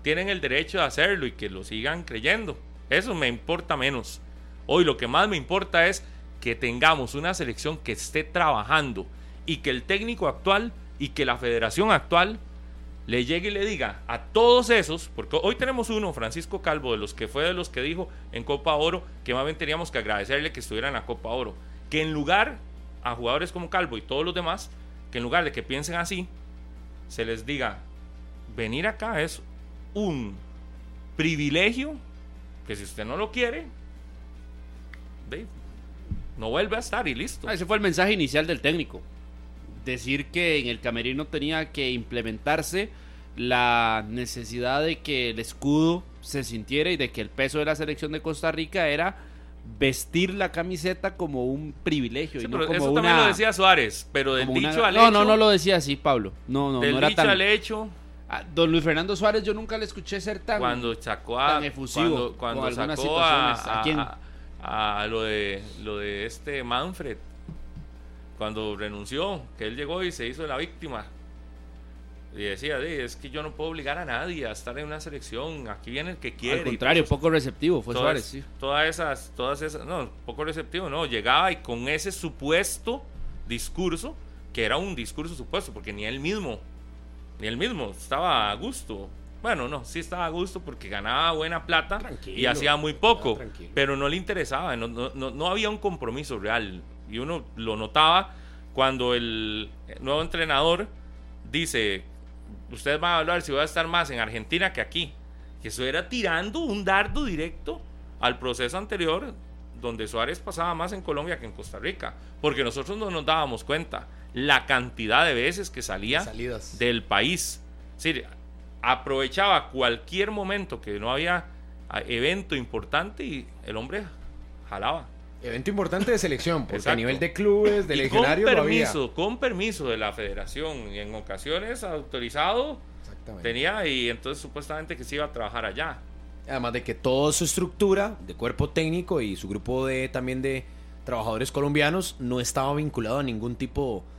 tienen el derecho de hacerlo y que lo sigan creyendo. Eso me importa menos. Hoy lo que más me importa es que tengamos una selección que esté trabajando y que el técnico actual y que la federación actual le llegue y le diga a todos esos, porque hoy tenemos uno, Francisco Calvo, de los que fue de los que dijo en Copa Oro que más bien teníamos que agradecerle que estuviera en la Copa Oro, que en lugar a jugadores como Calvo y todos los demás, que en lugar de que piensen así, se les diga, venir acá es un privilegio que si usted no lo quiere, no vuelve a estar y listo. Ah, ese fue el mensaje inicial del técnico decir que en el camerino tenía que implementarse la necesidad de que el escudo se sintiera y de que el peso de la selección de Costa Rica era vestir la camiseta como un privilegio. y no como eso también lo decía Suárez, pero del dicho al hecho. No, no, no lo decía así, Pablo. No, no, del no era dicho al hecho. Don Luis Fernando Suárez, yo nunca le escuché ser tan. Cuando sacó a. efusivo. Cuando, sacó a, a, a, lo, de, lo de este Manfred cuando renunció, que él llegó y se hizo la víctima. Y decía, es que yo no puedo obligar a nadie a estar en una selección, aquí viene el que quiere. Al contrario, poco receptivo fue Suárez, sí. Todas esas, todas esas, no, poco receptivo, no, llegaba y con ese supuesto discurso, que era un discurso supuesto, porque ni él mismo, ni él mismo estaba a gusto. Bueno, no, sí estaba a gusto porque ganaba buena plata y hacía muy poco, pero no le interesaba, no, no, no había un compromiso real y uno lo notaba cuando el nuevo entrenador dice, ustedes van a hablar si va a estar más en Argentina que aquí. Que eso era tirando un dardo directo al proceso anterior donde Suárez pasaba más en Colombia que en Costa Rica, porque nosotros no nos dábamos cuenta la cantidad de veces que salía del país. Es aprovechaba cualquier momento que no había ah, evento importante y el hombre jalaba. Evento importante de selección, porque a nivel de clubes, de legionarios. Con permiso, con permiso de la federación y en ocasiones autorizado. Tenía y entonces supuestamente que se iba a trabajar allá. Además de que toda su estructura de cuerpo técnico y su grupo de también de trabajadores colombianos no estaba vinculado a ningún tipo de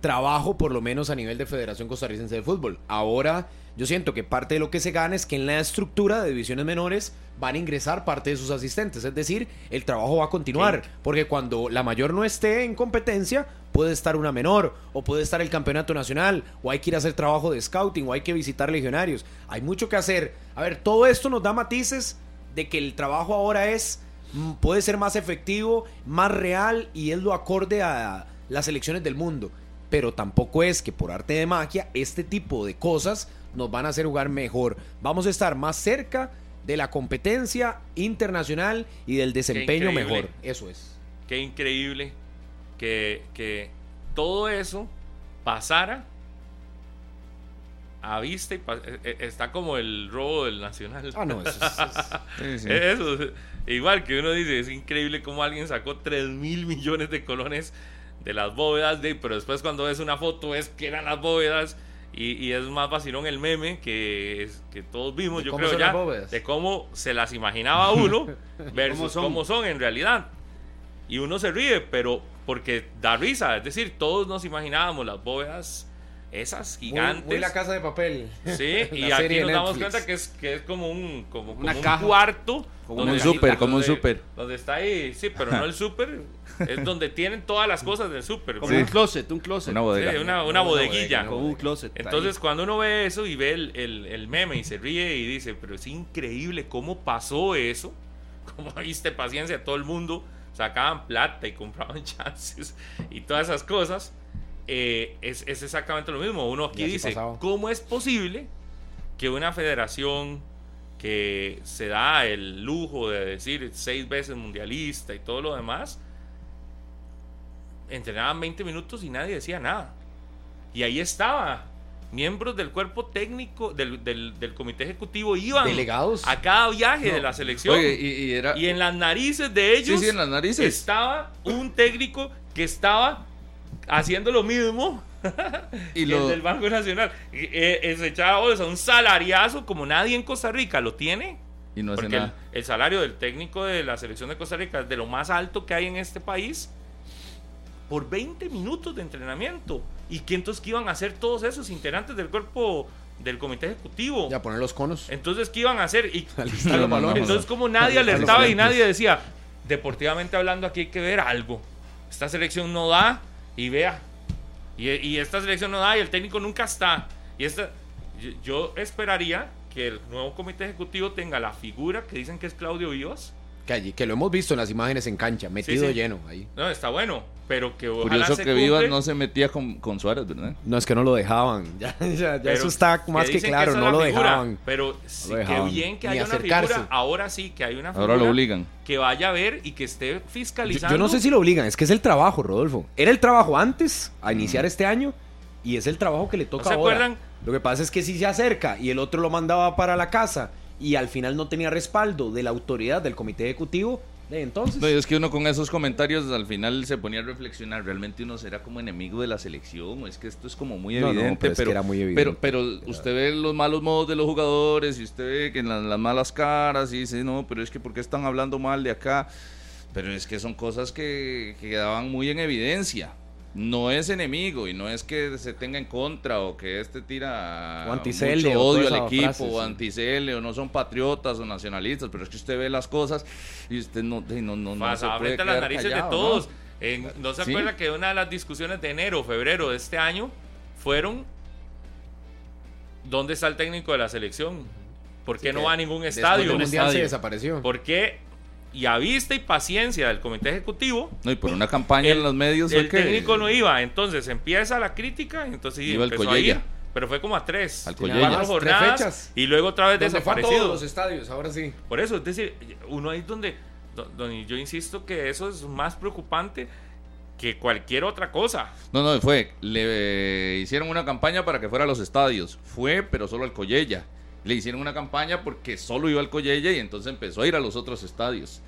trabajo, por lo menos a nivel de Federación Costarricense de Fútbol. Ahora yo siento que parte de lo que se gana es que en la estructura de divisiones menores van a ingresar parte de sus asistentes, es decir, el trabajo va a continuar, porque cuando la mayor no esté en competencia, puede estar una menor, o puede estar el campeonato nacional, o hay que ir a hacer trabajo de scouting, o hay que visitar legionarios, hay mucho que hacer. A ver, todo esto nos da matices de que el trabajo ahora es, mm, puede ser más efectivo, más real, y es lo acorde a las elecciones del mundo. Pero tampoco es que por arte de magia este tipo de cosas nos van a hacer jugar mejor. Vamos a estar más cerca de la competencia internacional y del desempeño mejor. Eso es. Qué increíble que, que todo eso pasara a vista y e, e, está como el robo del nacional. Ah, no, eso, *laughs* igual que uno dice, es increíble cómo alguien sacó 3 mil millones de colones de las bóvedas, de, pero después cuando ves una foto es que eran las bóvedas y, es más vacilón el meme que, que todos vimos, yo creo ya, de cómo se las imaginaba uno *laughs* versus ¿Cómo son? en realidad. Y uno se ríe, pero porque da risa, es decir, todos nos imaginábamos las bóvedas esas gigantes. Muy, la casa de papel. Sí, *laughs* y aquí nos damos cuenta que es, que es como un, como, Una un cuarto. Como un súper, como un súper. Donde está ahí, sí, pero no el súper, es donde tienen todas las cosas del súper. Como un closet, un closet. Una bodega. una, bodeguilla. Como un closet. Entonces, cuando uno ve eso y ve el, el, meme y se ríe y dice, pero es increíble cómo pasó eso, *laughs* cómo viste paciencia, todo el mundo sacaban plata y compraban *laughs* chances y todas esas cosas eh, es, exactamente lo mismo. Uno aquí dice, ¿cómo es posible que una federación que se da el lujo de decir seis veces mundialista y todo lo demás, entrenaban 20 minutos y nadie decía nada? Y ahí estaba miembros del cuerpo técnico del, del, comité ejecutivo iban delegados a cada viaje de la selección y, era... y, en las narices de ellos en las narices. estaba un técnico que estaba haciendo lo mismo *laughs* y lo... el del Banco Nacional eh, se echaba un salariazo como nadie en Costa Rica lo tiene y no porque el, el salario del técnico de la selección de Costa Rica es de lo más alto que hay en este país por 20 minutos de entrenamiento. ¿Y qué entonces qué iban a hacer todos esos integrantes del cuerpo del comité ejecutivo? Ya poner los conos. Entonces, ¿qué iban a hacer? Y, *laughs* entonces, como nadie alertaba y nadie decía, deportivamente hablando, aquí hay que ver algo. Esta selección no da y vea. Y, esta selección no da y el técnico nunca está. Y esta, yo, esperaría que el nuevo comité ejecutivo tenga la figura que dicen que es Claudio Vivas. Que, que lo hemos visto en las imágenes en cancha, metido lleno ahí. No, está bueno pero que ojalá Curioso que Vivas no se metía con, con, Suárez, ¿verdad? No, es que no lo dejaban. *laughs* Ya, ya, eso está más que, claro, no lo dejaban. Pero sí, qué bien que haya una figura, ahora sí, que hay una figura. Ahora lo obligan. Que vaya a ver y que esté fiscalizando. Yo, no sé si lo obligan, es que es el trabajo, Rodolfo. Era el trabajo antes, a iniciar este año, y es el trabajo que le toca ¿No se ahora. Acuerdan? Lo que pasa es que si se acerca y el otro lo mandaba para la casa y al final no tenía respaldo de la autoridad del comité ejecutivo, entonces. No, es que uno con esos comentarios al final se ponía a reflexionar, realmente uno será como enemigo de la selección, o es que esto es como muy evidente, pero, era muy evidente. pero, usted ve los malos modos de los jugadores y usted ve que las, las malas caras y dice, no, pero es que ¿por qué están hablando mal de acá? Pero es que son cosas que, que quedaban muy en evidencia no es enemigo y no es que se tenga en contra o que este tira mucho odio al equipo o anticele o no son patriotas o nacionalistas, pero es que usted ve las cosas y usted no, no, no, no se puede las narices de todos. ¿no? se acuerda que una de las discusiones de enero, febrero de este año fueron ¿dónde está el técnico de la selección? ¿Por qué no va a ningún estadio? El mundial se desapareció. ¿Por qué y a vista y paciencia del comité ejecutivo. No, y por una campaña en los medios. El técnico no iba, entonces empieza la crítica, entonces iba empezó a ir, pero fue como a tres, al cuatro jornadas fechas. y luego otra vez desaparecido. todos los estadios, ahora sí. Por eso, es decir, uno ahí donde, donde yo insisto que eso es más preocupante que cualquier otra cosa. No, no, fue, le hicieron una campaña para que fuera a los estadios, fue, pero solo al Collella le hicieron una campaña porque solo iba al Collella y entonces empezó a ir a los otros estadios.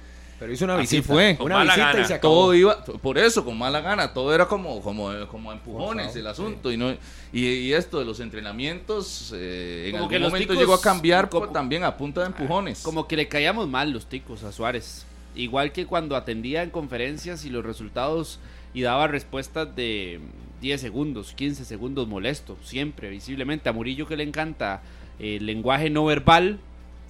Pero hizo una visita. fue. una visita y se acabó. Todo iba, por eso, con mala gana, todo era como, como, como empujones el asunto. Y, no, y, esto de los entrenamientos, eh, en algún momento llegó a cambiar también a punta de empujones. Como que le caíamos mal los ticos a Suárez. Igual que cuando atendía en conferencias y los resultados y daba respuestas de 10 segundos, 15 segundos molesto, siempre, visiblemente. A Murillo que le encanta el lenguaje no verbal.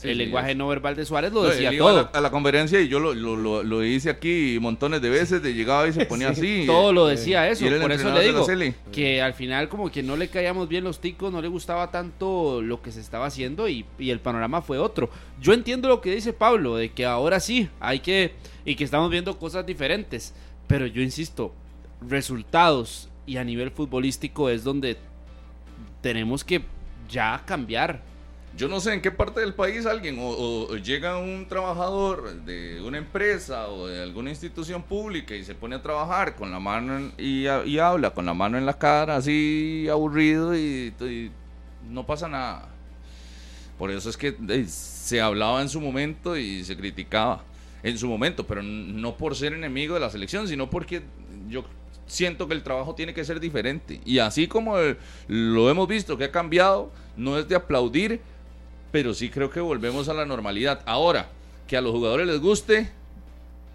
el lenguaje no verbal de Suárez lo decía todo. A la, conferencia y yo lo, lo, lo, hice aquí montones de veces, de llegaba y se *laughs* ponía así. Todo lo decía eso, por eso le digo que al final como que no le caíamos bien los ticos, no le gustaba tanto lo que se estaba haciendo y, y el panorama fue otro. Yo entiendo lo que dice Pablo, de que ahora sí hay que, y que estamos viendo cosas diferentes, pero yo insisto, resultados y a nivel futbolístico es donde tenemos que ya cambiar. Yo no sé en qué parte del país alguien o, llega un trabajador de una empresa o de alguna institución pública y se pone a trabajar con la mano y, habla con la mano en la cara así aburrido y, no pasa nada. Por eso es que se hablaba en su momento y se criticaba en su momento, pero no por ser enemigo de la selección, sino porque yo siento que el trabajo tiene que ser diferente. Y así como lo hemos visto que ha cambiado, no es de aplaudir, pero sí creo que volvemos a la normalidad. Ahora, que a los jugadores les guste,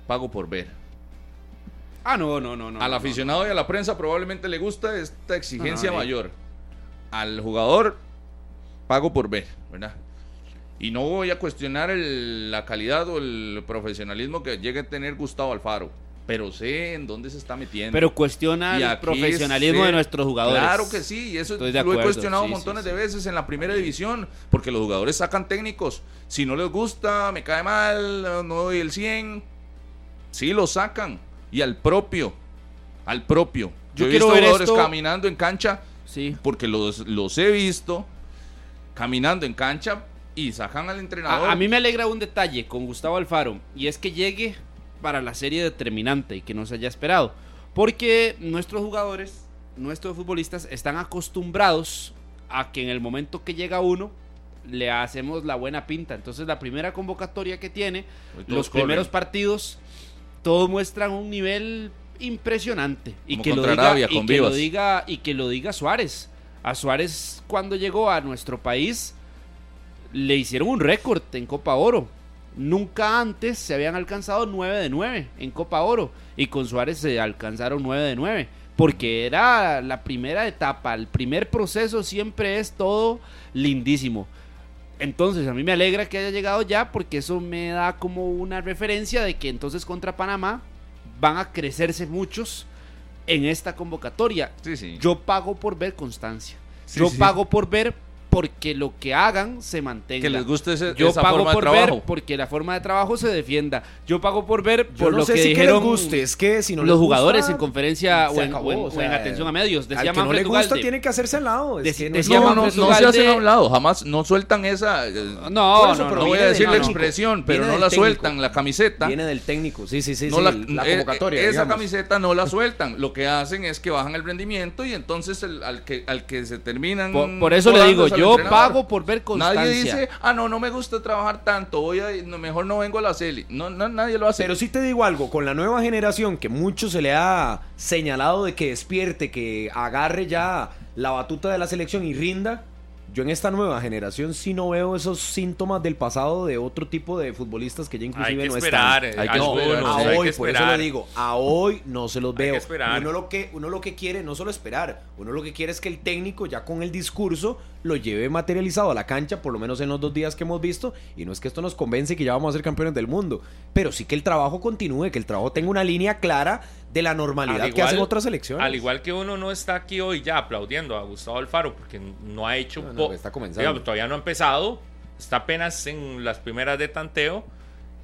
pago por ver. Ah, no, no, no. no Al aficionado y a la prensa probablemente le gusta esta exigencia mayor. Al jugador, pago por ver, ¿verdad? Y no voy a cuestionar la calidad o el profesionalismo que llegue a tener Gustavo Alfaro pero sé en dónde se está metiendo. Pero cuestiona el profesionalismo de nuestros jugadores. Claro que sí, y eso lo he cuestionado montones de veces en la primera división, porque los jugadores sacan técnicos. Si no les gusta, me cae mal, no doy el 100, sí lo sacan. Y al propio, al propio, Yo, he visto jugadores caminando en cancha, sí. porque los, los he visto caminando en cancha y sacan al entrenador. A, mí me alegra un detalle con Gustavo Alfaro y es que llegue para la serie determinante y que no se haya esperado. Porque nuestros jugadores, nuestros futbolistas están acostumbrados a que en el momento que llega uno le hacemos la buena pinta. Entonces la primera convocatoria que tiene, los primeros partidos, todos muestran un nivel impresionante. Y que, lo diga, y que lo diga y que lo diga Suárez. A Suárez cuando llegó a nuestro país le hicieron un récord en Copa Oro. Nunca antes se habían alcanzado 9 de 9 en Copa Oro y con Suárez se alcanzaron 9 de 9 porque era la primera etapa, el primer proceso siempre es todo lindísimo. Entonces a mí me alegra que haya llegado ya porque eso me da como una referencia de que entonces contra Panamá van a crecerse muchos en esta convocatoria. Yo pago por ver constancia. Yo pago por ver porque lo que hagan se mantenga. Que les guste ese, Yo esa pago forma por de trabajo. ver porque la forma de trabajo se defienda. Yo pago por ver Yo por no lo sé que si dijeron que les guste, es que si no los les jugadores gusta, en conferencia o en, acabó, o en- o o en sea, atención a medios. Decía al que no le gusta Ugalde. tiene que hacerse al lado. es Dec- que no decía No, no, se hacen a un lado, jamás no sueltan esa. eh, No, eso, no, no voy a decir la expresión, pero no la técnico. sueltan, la camiseta. Viene del técnico, sí, sí, sí. no sí, la, la eh, convocatoria. esa digamos. camiseta no la sueltan. Lo que hacen es que bajan el rendimiento y entonces al, que, al que se terminan. Por, eso le digo, al yo entrenador. pago por ver constancia. Nadie dice, ah, no, no me gusta trabajar tanto, voy a, mejor no vengo a la CELI. No, no, nadie lo hace. Pero sí te digo algo, con la nueva generación que mucho se le ha señalado de que despierte, que agarre ya la batuta de la selección y rinda, yo en esta nueva generación sí no veo esos síntomas del pasado de otro tipo de futbolistas que ya inclusive Hay que no esperar, están. eh, Hay que No, esperar, a hay que hoy, por eso esperar. le digo, a hoy no se los Hay que veo. esperar. Uno lo que uno lo que quiere no solo esperar, uno lo que quiere es que el técnico ya con el discurso lo lleve materializado a la cancha, por lo menos en los dos días que hemos visto, y no es que esto nos convence que ya vamos a ser campeones del mundo, pero sí que el trabajo continúe, que el trabajo tenga una línea clara de la normalidad Al que igual- hacen otras selecciones. Al igual que uno no está aquí hoy ya aplaudiendo a Gustavo Alfaro porque no ha hecho... No, no, está comenzando. Digamos, todavía no ha empezado, está apenas en las primeras de tanteo,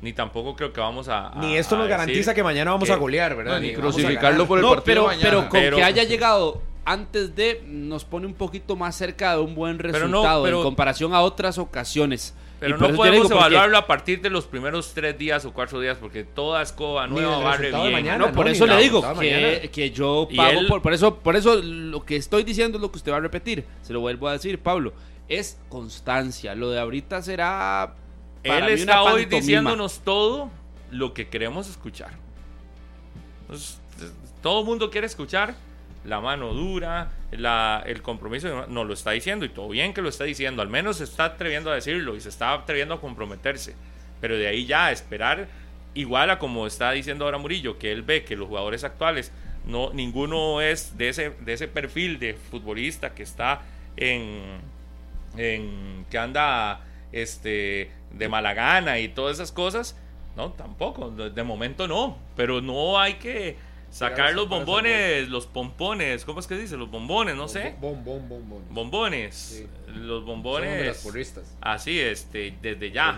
ni tampoco creo que vamos a... a- Ni esto a nos garantiza que mañana vamos que- a golear, ¿verdad? No, ni a crucificarlo por el no, partido pero, mañana. pero con Pero- que haya llegado antes de nos pone un poquito más cerca de un buen Pero no, resultado pero- en comparación a otras ocasiones. Pero no podemos digo, evaluarlo a partir de los primeros tres días o cuatro días, porque toda escoba nueva barre bien. mañana, No, por no, eso le digo que, yo pago él- por, por eso por eso lo que estoy diciendo es lo que usted va a repetir. Se lo vuelvo a decir, Pablo. Es constancia. Lo de ahorita será. para Él mí está una hoy diciéndonos todo lo que queremos escuchar. Entonces, todo el mundo quiere escuchar la mano dura, el compromiso, no lo está diciendo y todo bien que lo está diciendo, al menos se está atreviendo a decirlo y se está atreviendo a comprometerse, pero de ahí ya a esperar igual a como está diciendo ahora Murillo, que él ve que los jugadores actuales no ninguno es de ese de ese perfil de futbolista que está en en que anda este de mala gana y todas esas cosas, no, tampoco, de momento no, pero no hay que sacar los bombones, los pompones, ¿cómo es que dice? Los bombones, no sé. Bom, bom, bom, bom. Bombones, Sí. los Son de las bombones. porristas. Así, este, desde ya,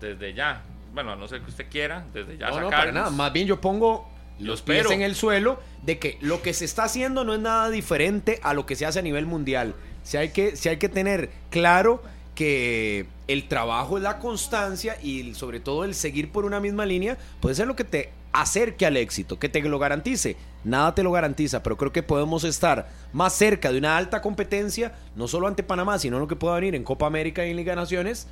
desde ya. Bueno, a no ser que usted quiera, desde ya No, no, sacarlos. para nada. Más bien yo pongo los pies en el suelo de que lo que se está haciendo no es nada diferente a lo que se hace a nivel mundial. Si hay que, si hay que tener claro que el trabajo es la constancia y sobre todo el seguir por una misma línea puede ser lo que te acerque al éxito, que te lo garantice. Nada te lo garantiza, pero creo que podemos estar más cerca de una alta competencia, no solo ante Panamá, sino lo que pueda venir en Copa América y en Liga de Naciones,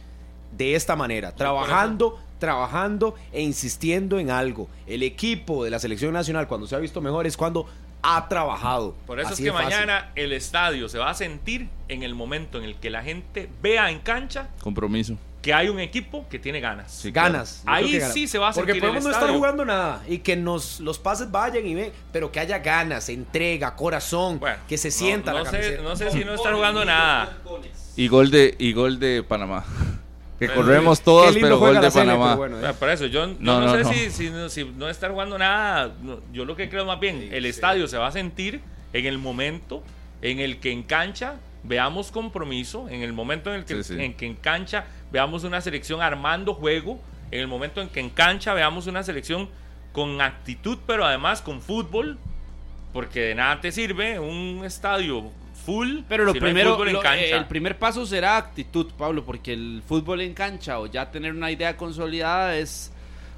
de esta manera, trabajando, trabajando e insistiendo en algo. El equipo de la selección nacional, cuando se ha visto mejor, es cuando ha trabajado. Por eso Así es que mañana el estadio se va a sentir en el momento en el que la gente vea en cancha Compromiso. Que hay un equipo que tiene ganas. Sí, ganas. Ahí ganas. sí se va a Porque podemos el no estar jugando nada y que nos los pases vayan y ven, pero que haya ganas, entrega, corazón, Bueno, que se sienta no, la sé, camiseta. no sé si no está jugando nada. Y gol de, y gol de Panamá. *laughs* Que Pero- corremos todos, pero gol de Panamá. bueno, por eso, yo, yo No, no, no, sé no. Si, si, no- si no está jugando nada. no, yo lo que creo más bien, el estadio se va a sentir en el momento en el que en cancha veamos compromiso, en el momento en el que, Sí, sí. En, que en cancha veamos una selección armando juego, en el momento en que en cancha veamos una selección con actitud, pero además con fútbol. Porque de nada te sirve un estadio full. Pero lo primero, el primer paso será actitud, Pablo, porque el fútbol en cancha o ya tener una idea consolidada es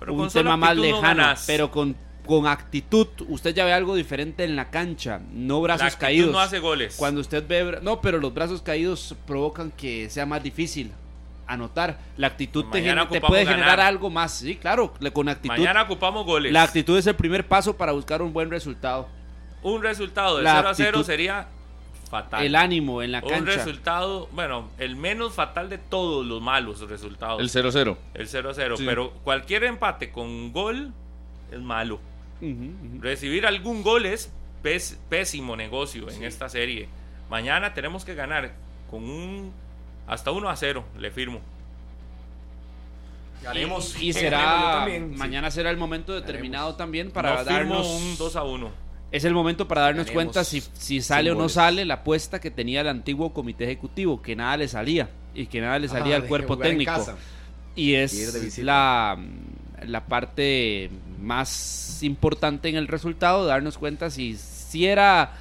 un tema más lejano. pero con, con actitud, usted ya ve algo diferente en la cancha, no brazos caídos. no hace goles. Cuando usted ve, no, pero los brazos caídos provocan que sea más difícil anotar. La actitud te, te, puede generar algo más. Sí, claro, con actitud. Mañana ocupamos goles. La actitud es el primer paso para buscar un buen resultado. Un resultado de 0 a 0 sería fatal. El ánimo en la cancha. Un resultado, bueno, el menos fatal de todos los malos resultados. El 0-0. El 0-0. Pero cualquier empate con gol es malo. Recibir algún gol es pésimo negocio en esta serie. Mañana tenemos que ganar con un hasta 1 a 0, le firmo. Y, *laughs* será mañana será el momento determinado también para darnos un 2 a 1. Es el momento para darnos cuenta si, si sale o no sale la apuesta que tenía el antiguo comité ejecutivo, que nada le salía y que nada le salía al cuerpo técnico. Y es la, la parte más importante en el resultado, darnos cuenta si, si era,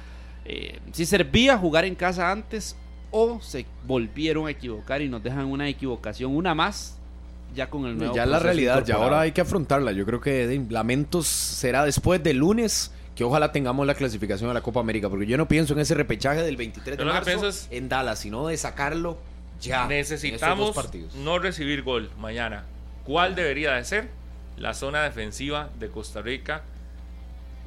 eh, si servía jugar en casa antes o se volvieron a equivocar y nos dejan una equivocación, una más, ya con el nuevo. Ya la realidad, ya ahora hay que afrontarla. Yo creo que lamentos será después del lunes que ojalá tengamos la clasificación a la Copa América, porque yo no pienso en ese repechaje del 23 de marzo en Dallas, sino de sacarlo ya. Necesitamos no recibir gol mañana. ¿Cuál debería de ser? La zona defensiva de Costa Rica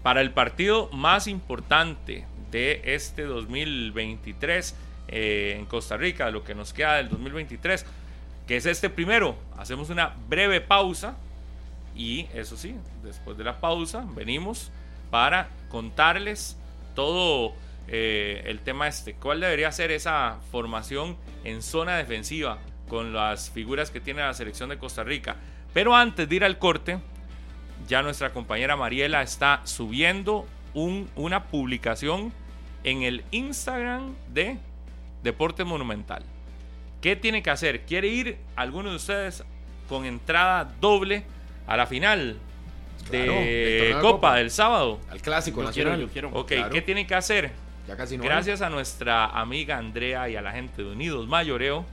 para el partido más importante de este 2023 eh, en Costa Rica, lo que nos queda del 2023, que es este primero. Hacemos una breve pausa y eso sí, después de la pausa venimos para contarles todo eh, el tema este. ¿Cuál debería ser esa formación en zona defensiva con las figuras que tiene la selección de Costa Rica? Pero antes de ir al corte, ya nuestra compañera Mariela está subiendo un, una publicación en el Instagram de Deporte Monumental. ¿Qué tiene que hacer? ¿Quiere ir alguno de ustedes con entrada doble a la final de Copa, del sábado? Al clásico nacional. Quiero, Ok, ¿qué tiene que hacer? Gracias a nuestra amiga Andrea y a la gente de Unidos Mayoreo,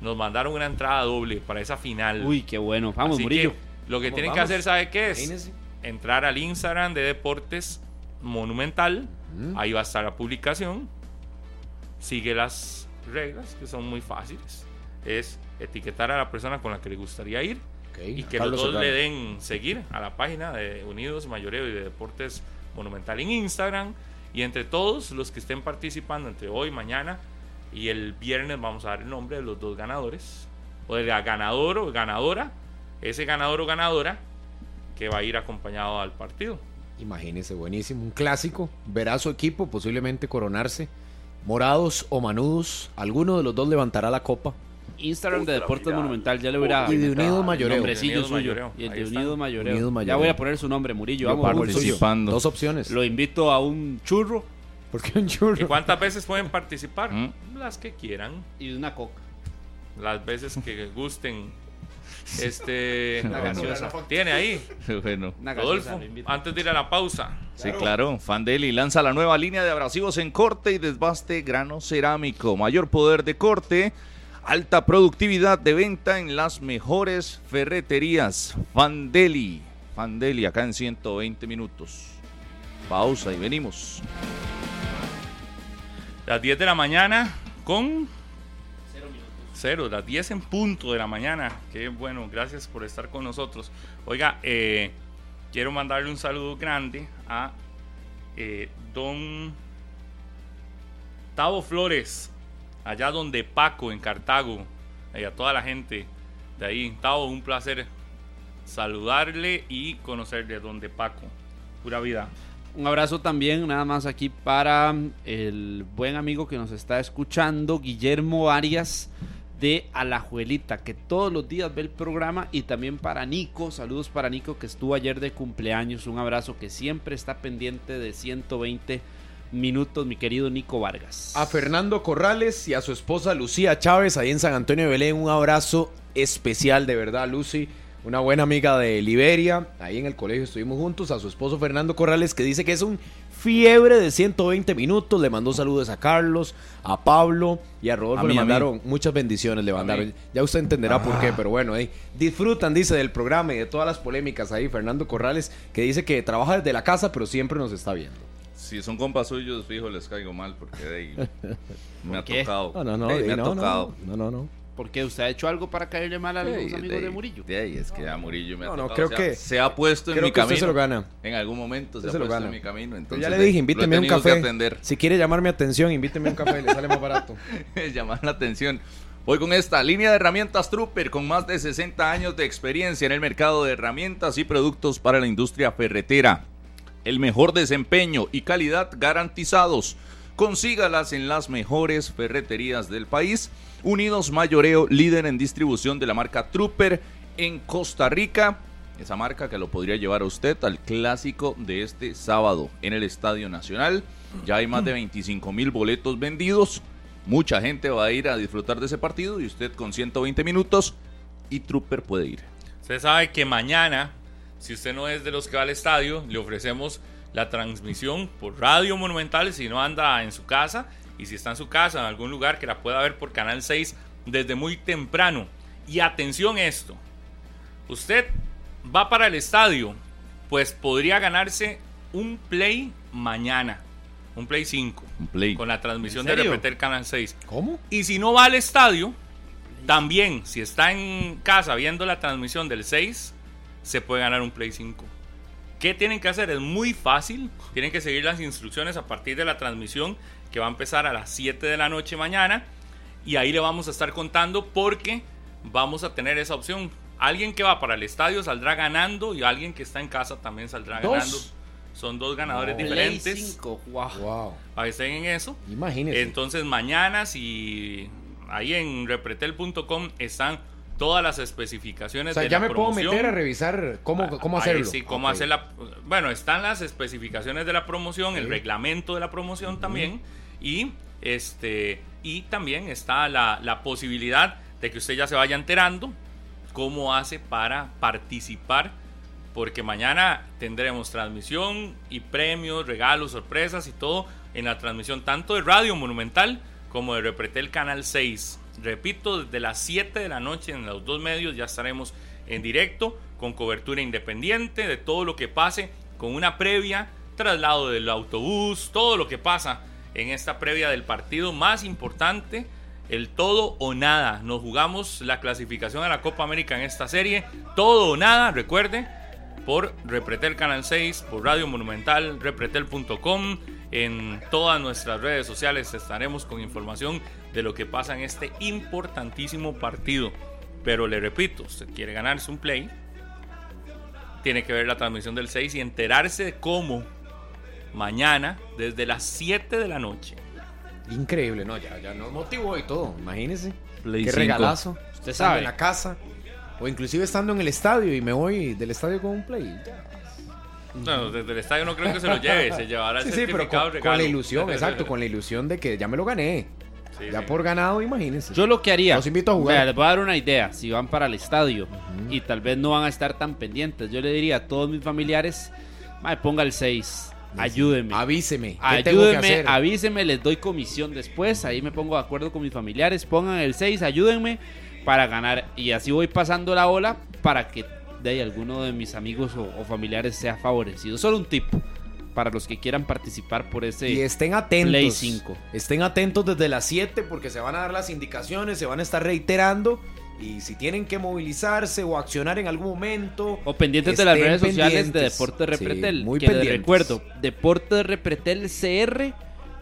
nos mandaron una entrada doble para esa final. Uy, qué bueno. Vamos, Murillo. lo que tienen que hacer, ¿sabe qué es? Entrar al Instagram de Deportes Monumental. Ahí va a estar la publicación sigue las reglas que son muy fáciles. Es etiquetar a la persona con la que le gustaría ir y que los dos le den seguir a la página de Unidos Mayoreo y de Deportes Monumental en Instagram. Y entre todos los que estén participando entre hoy, mañana y el viernes vamos a dar el nombre de los dos ganadores. O de la ganador o ganadora. Ese ganador o ganadora que va a ir acompañado al partido. Imagínese, buenísimo. Un clásico. Verá a su equipo posiblemente coronarse morados o manudos, alguno de los dos levantará la copa. Instagram de Deportes Monumental, ya le voy a... Y de Unidos Mayoreo. Nombrecillo suyo. Y el de Unidos Mayoreo. Ya voy a poner su nombre, Murillo. Vamos, participando. Dos opciones. Lo invito a un churro. ¿Por qué un churro? ¿Y cuántas veces pueden participar? ¿Mm? Las que quieran. Y una coca. Las veces que gusten este. *laughs* Tiene ahí. Bueno. Rodolfo, antes de ir a la pausa. Sí, claro. Fandeli lanza la nueva línea de abrasivos en corte y desbaste grano cerámico. Mayor poder de corte. Alta productividad de venta en las mejores ferreterías. Fandeli. Fandeli acá en 120 minutos. Pausa y venimos. Las 10 de la mañana con cero, las 10 en punto de la mañana. Qué bueno, gracias por estar con nosotros. Oiga, eh, quiero mandarle un saludo grande a eh, don Tavo Flores, allá donde Paco, en Cartago, y a toda la gente de ahí. Tavo, un placer saludarle y conocerle donde Paco. Pura vida. Un abrazo también, nada más aquí para el buen amigo que nos está escuchando, Guillermo Arias de Alajuelita, que todos los días ve el programa, y también para Nico, saludos para Nico que estuvo ayer de cumpleaños, un abrazo que siempre está pendiente de 120 minutos, mi querido Nico Vargas. A Fernando Corrales y a su esposa Lucía Chávez, ahí en San Antonio de Belén, un abrazo especial, de verdad, Lucy. Una buena amiga de Liberia, ahí en el colegio estuvimos juntos, a su esposo Fernando Corrales, que dice que es un fiebre de 120 minutos. Le mandó saludos a Carlos, a Pablo y a Rodolfo. le mandaron muchas bendiciones. Le mandaron. Ya usted entenderá por qué, ah. pero bueno, disfrutan, dice, del programa y de todas las polémicas ahí. Fernando Corrales, que dice que trabaja desde la casa, pero siempre nos está viendo. Si son compas suyos, fijo, les caigo mal porque de ahí *laughs* me ha tocado. No, no, no, me ha tocado. no, no. no. ¿Por qué? ¿Usted ha hecho algo para caerle mal a los amigos de, Murillo? es que a Murillo me ha no, creo que se ha puesto en mi camino. se lo gana. En algún momento se, ha puesto en mi camino. Entonces ya le dije, invíteme un café. Si quiere llamarme atención, invíteme a un café, le sale más barato. *laughs* Llamar la atención. Voy con esta línea de herramientas Trooper con más de 60 años de experiencia en el mercado de herramientas y productos para la industria ferretera. El mejor desempeño y calidad garantizados. Consígalas en las mejores ferreterías del país Unidos Mayoreo, líder en distribución de la marca Trooper en Costa Rica. Esa marca que lo podría llevar a usted al clásico de este sábado en el Estadio Nacional. Ya hay más de 25 mil boletos vendidos. Mucha gente va a ir a disfrutar de ese partido y usted con 120 minutos y Trooper puede ir. Usted sabe que mañana, si usted no es de los que va al estadio, le ofrecemos la transmisión por Radio Monumental si no anda en su casa y si está en su casa, en algún lugar, que la pueda ver por Canal 6 desde muy temprano. Y atención esto, usted va para el estadio, pues podría ganarse un Play mañana. Un Play 5. Un Play. Con la transmisión de Repetir Canal 6. ¿Cómo? Y si no va al estadio, también, si está en casa viendo la transmisión del 6, se puede ganar un Play 5. ¿Qué tienen que hacer? Es muy fácil. Tienen que seguir las instrucciones a partir de la transmisión que va a empezar a las 7 de la noche mañana. Y ahí le vamos a estar contando porque vamos a tener esa opción. Alguien que va para el estadio saldrá ganando y alguien que está en casa también saldrá ganando. Son dos ganadores diferentes. Wow. Para que estén en eso. Imagínense. Entonces mañana si ahí en repretel.com están todas las especificaciones o sea, ya me puedo meter a revisar cómo, ah, cómo hacerlo. sí, cómo hacer la... Bueno, están las especificaciones de la promoción, el reglamento de la promoción también. Y, este, y también está la, posibilidad de que usted ya se vaya enterando cómo hace para participar porque mañana tendremos transmisión y premios, regalos, sorpresas y todo en la transmisión tanto de Radio Monumental como de Repretel Canal 6. Repito, desde las 7 de la noche en los dos medios ya estaremos en directo con cobertura independiente de todo lo que pase, con una previa, traslado del autobús, todo lo que pasa en esta previa del partido más importante, el todo o nada. Nos jugamos la clasificación a la Copa América en esta serie, todo o nada, recuerde, por Repretel Canal 6, por Radio Monumental, repretel.com, en todas nuestras redes sociales estaremos con información de lo que pasa en este importantísimo partido. Pero le repito, usted quiere ganarse un play, tiene que ver la transmisión del 6 y enterarse de cómo mañana desde las 7 de la noche. Increíble, no, ya, ya nos motivó y todo, imagínese. Qué regalazo. Usted sabe. En la casa, o inclusive estando en el estadio y me voy del estadio con un play. No, desde el estadio no creo que se lo lleve, se llevará el certificado con, con, la ilusión, exacto, con la ilusión de que ya me lo gané. ya por ganado, imagínense. Yo lo que haría. Los invito a jugar. les voy a dar una idea. Si van para el estadio y tal vez no van a estar tan pendientes, yo le diría a todos mis familiares: ponga el 6 Ayúdeme. Avíseme. Ayúdeme, avíseme, les doy comisión después. Ahí me pongo de acuerdo con mis familiares. Pongan el 6, ayúdenme para ganar. Y así voy pasando la ola para que de ahí alguno de mis amigos o, familiares sea favorecido. Solo un tip para los que quieran participar por ese y estén atentos, Play 5. Estén atentos desde las 7 porque se van a dar las indicaciones, se van a estar reiterando y si tienen que movilizarse o accionar en algún momento. O pendientes de las redes sociales de Deporte Repretel. muy que recuerdo, Deporte Repretel CR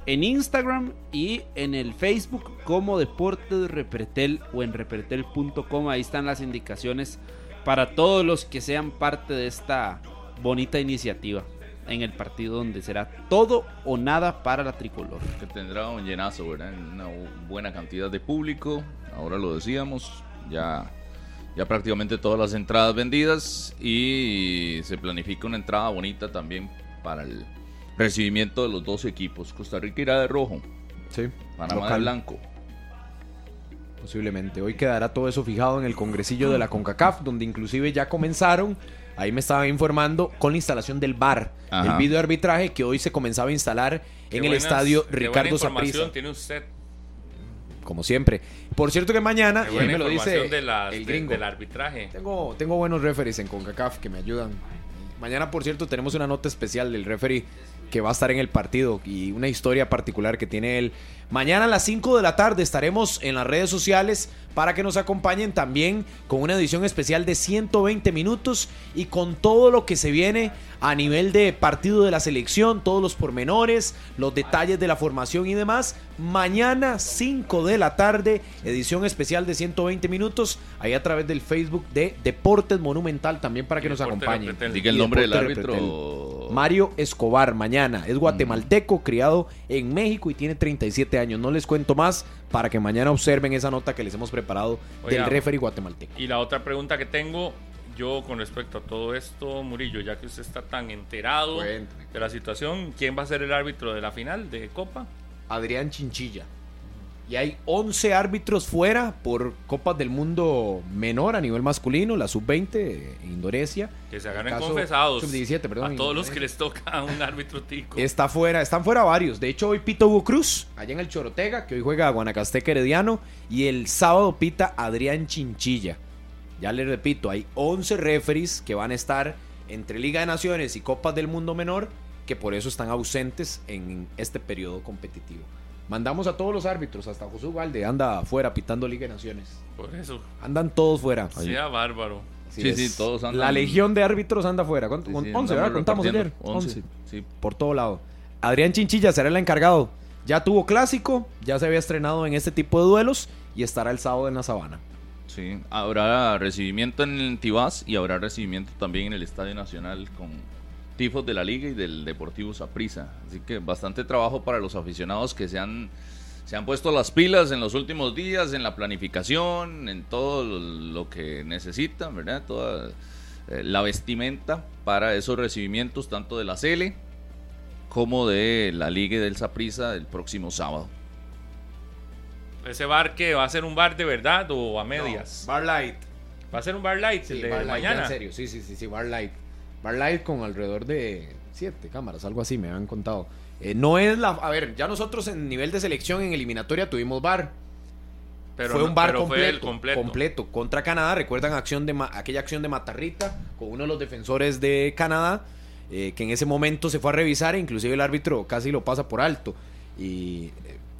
en Instagram y en el Facebook como Deporte Repretel o en repretel.com. Ahí están las indicaciones para todos los que sean parte de esta bonita iniciativa en el partido donde será todo o nada para la tricolor. Que tendrá un llenazo, ¿verdad? Una buena cantidad de público, ahora lo decíamos, ya, ya prácticamente todas las entradas vendidas y se planifica una entrada bonita también para el recibimiento de los dos equipos. Costa Rica irá de rojo. Sí. Panamá de blanco. Posiblemente. Hoy quedará todo eso fijado en el congresillo de la CONCACAF, donde inclusive ya comenzaron, ahí me estaba informando, con la instalación del VAR, el video arbitraje que hoy se comenzaba a instalar en el estadio Ricardo Saprissa. tiene usted? Como siempre. Por cierto que mañana, me lo dice el gringo. del arbitraje. Tengo, tengo buenos referees en CONCACAF que me ayudan. Mañana, por cierto, tenemos una nota especial del referee que va a estar en el partido y una historia particular que tiene él. Mañana a las 5 de la tarde estaremos en las redes sociales para que nos acompañen también con una edición especial de 120 minutos y con todo lo que se viene a nivel de partido de la selección, todos los pormenores, los detalles de la formación y demás. Mañana 5 de la tarde, edición especial de 120 minutos, ahí a través del Facebook de Deportes Monumental también para que nos acompañen. Diga el nombre del árbitro. Mario Escobar, mañana. Es guatemalteco, criado en México y tiene 37 años. No les cuento más para que mañana observen esa nota que les hemos preparado del referee guatemalteco. Y la otra pregunta que tengo yo con respecto a todo esto, Murillo, ya que usted está tan enterado de la situación, ¿quién va a ser el árbitro de la final de Copa? Adrián Chinchilla. Y hay 11 árbitros fuera por Copas del Mundo menor a nivel masculino, la sub-20, Indonesia. Que se agarren confesados. Sub-17, perdón. A todos los que les toca un árbitro tico. Está fuera, están fuera varios. De hecho, hoy pita Hugo Cruz, allá en el Chorotega, que hoy juega a Guanacasteca Herediano. Y el sábado pita Adrián Chinchilla. Ya les repito, hay 11 referees que van a estar entre Liga de Naciones y Copas del Mundo menor, que por eso están ausentes en este periodo competitivo. Mandamos a todos los árbitros, hasta José Ugalde anda afuera pitando Liga de Naciones. Por eso. Andan todos fuera. Sea bárbaro. sí, sí, todos andan. La legión de árbitros anda afuera. 11, ¿verdad? Contamos ayer. 11. Sí. Por todo lado. Adrián Chinchilla será el encargado. Ya tuvo clásico, ya se había estrenado en este tipo de duelos y estará el sábado en la sabana. Sí, habrá recibimiento en el Tibás y habrá recibimiento también en el Estadio Nacional con tifos de la liga y del Deportivo Saprissa. Así que bastante trabajo para los aficionados que se han, se han puesto las pilas en los últimos días, en la planificación, en todo lo que necesitan, ¿verdad? Toda eh, la vestimenta para esos recibimientos, tanto de la Cele como de la Liga y del Saprissa el próximo sábado. ¿Ese bar que va a ser un bar de verdad o a medias? bar light. ¿Va a ser un bar light el de mañana? en serio, sí, sí, sí, sí, bar light. Bar Light con alrededor de siete cámaras, algo así, me han contado. Eh, no es la. A ver, ya nosotros en nivel de selección en eliminatoria tuvimos bar. Pero fue un bar completo, completo, contra Canadá. Recuerdan acción de aquella acción de Matarrita con uno de los defensores de Canadá eh, que en ese momento se fue a revisar e inclusive el árbitro casi lo pasa por alto. Y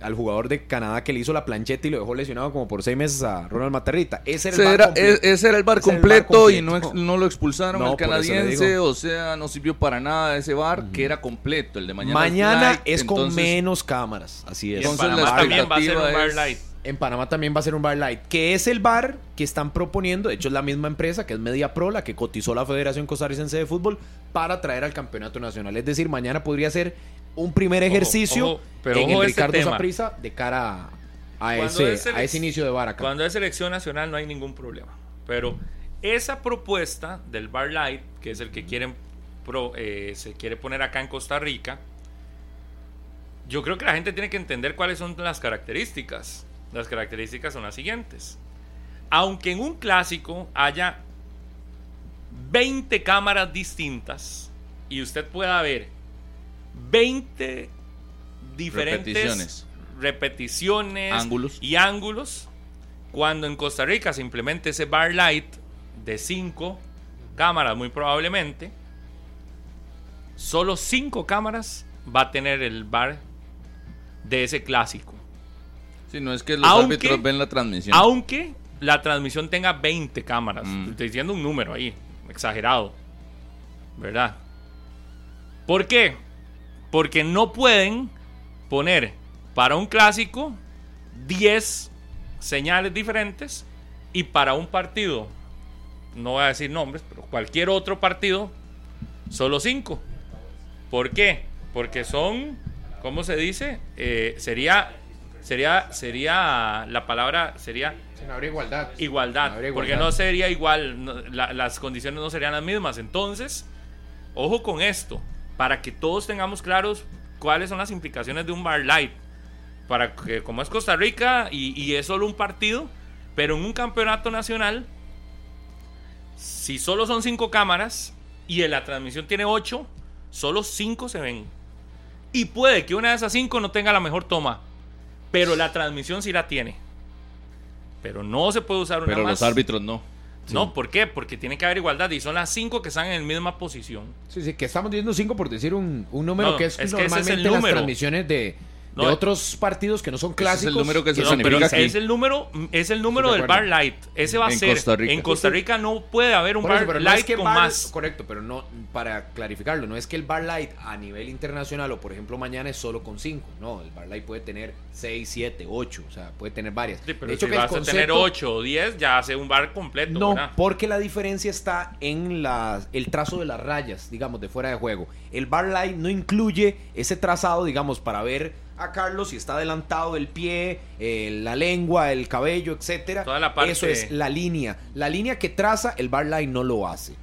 al jugador de Canadá que le hizo la plancheta y lo dejó lesionado como por seis meses a Ronald Matarrita. Ese era el, bar, e-, ese era el bar, completo, y no, no lo expulsaron al canadiense, o sea, no sirvió para nada ese bar, que era completo, el de mañana. Mañana es con menos cámaras, así es. en Panamá también va a ser un bar light. En Panamá también va a ser un bar light, que es el bar que están proponiendo, de hecho es la misma empresa que es Media Pro, la que cotizó la Federación Costarricense de Fútbol para traer al campeonato nacional. Es decir, mañana podría ser un primer ejercicio en el Ricardo Zaprisa de cara a ese, a ese inicio de bar Cuando es selección nacional no hay ningún problema. Pero esa propuesta del Bar Light, que es el que quieren eh, se quiere poner acá en Costa Rica, yo creo que la gente tiene que entender cuáles son las características. Las características son las siguientes. Aunque en un clásico haya 20 cámaras distintas y usted pueda ver 20 diferentes repeticiones, ángulos. y ángulos. Cuando en Costa Rica se implemente ese bar light de 5 cámaras, muy probablemente, solo 5 cámaras va a tener el bar de ese clásico. Si no es que los árbitros ven la transmisión. Aunque la transmisión tenga 20 cámaras. Mm. Estoy diciendo un número ahí, exagerado. ¿Verdad? ¿Por qué? Porque no pueden poner para un clásico 10 señales diferentes y para un partido, no voy a decir nombres, pero cualquier otro partido, solo 5. ¿Por qué? Porque son, ¿cómo se dice? Eh, sería, sería, sería, la palabra sería... no habría igualdad. Igualdad, porque no sería igual, las condiciones no serían las mismas. Entonces, ojo con esto para que todos tengamos claros cuáles son las implicaciones de un bar light. para que, como es Costa Rica y, y es solo un partido, pero en un campeonato nacional, si solo son cinco cámaras y en la transmisión tiene ocho, solo cinco se ven. Y puede que una de esas cinco no tenga la mejor toma, pero la transmisión sí la tiene. Pero no se puede usar una Pero los árbitros no. No, ¿por qué? Porque tiene que haber igualdad y son las cinco que están en la misma posición. Sí, sí, que estamos diciendo cinco por decir un, un número que es, normalmente es las transmisiones de, de otros partidos que no son clásicos. Es el número que se no, pero es el número, es el número del bar light. Ese va a ser. Costa Rica. En Costa Rica no puede haber un bar light con más. Correcto, pero no para clarificarlo, no es que el bar light a nivel internacional o por ejemplo mañana es solo con 5. No, el bar light puede tener 6, 7, 8, o sea, puede tener varias. Sí, pero de hecho, si vas a tener 8 o 10, ya hace un bar completo. No, porque la diferencia está en la, el trazo de las rayas, digamos, de fuera de juego. El bar light no incluye ese trazado, digamos, para ver a Carlos si está adelantado el pie, eh, la lengua, el cabello, etcétera. Eso es la línea. La línea que traza el bar line no lo hace.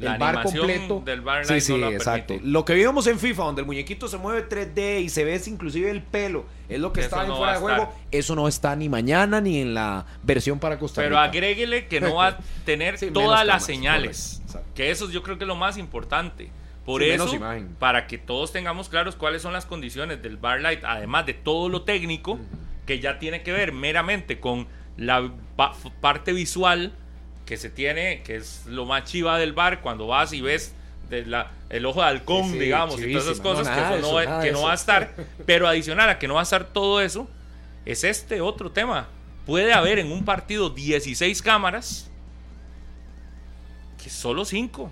el bar completo del bar line sí, sí, exacto. Lo que vimos en FIFA, donde el muñequito se mueve 3D y se ve inclusive el pelo, es lo que está en fuera de juego. Eso no está ni mañana ni en la versión para Costa Rica. Pero agréguele que no va a *laughs* tener todas las señales. Que eso yo creo que es lo más importante. Por eso, para que todos tengamos claros cuáles son las condiciones del Bar Light, además de todo lo técnico, que ya tiene que ver meramente con la parte visual que se tiene, que es lo más chiva del bar, cuando vas y ves el ojo de halcón, digamos, y todas esas cosas que, no, que no va a estar. *laughs* Pero adicional a que no va a estar todo eso, es este otro tema. Puede haber en un partido 16 cámaras, que solo 5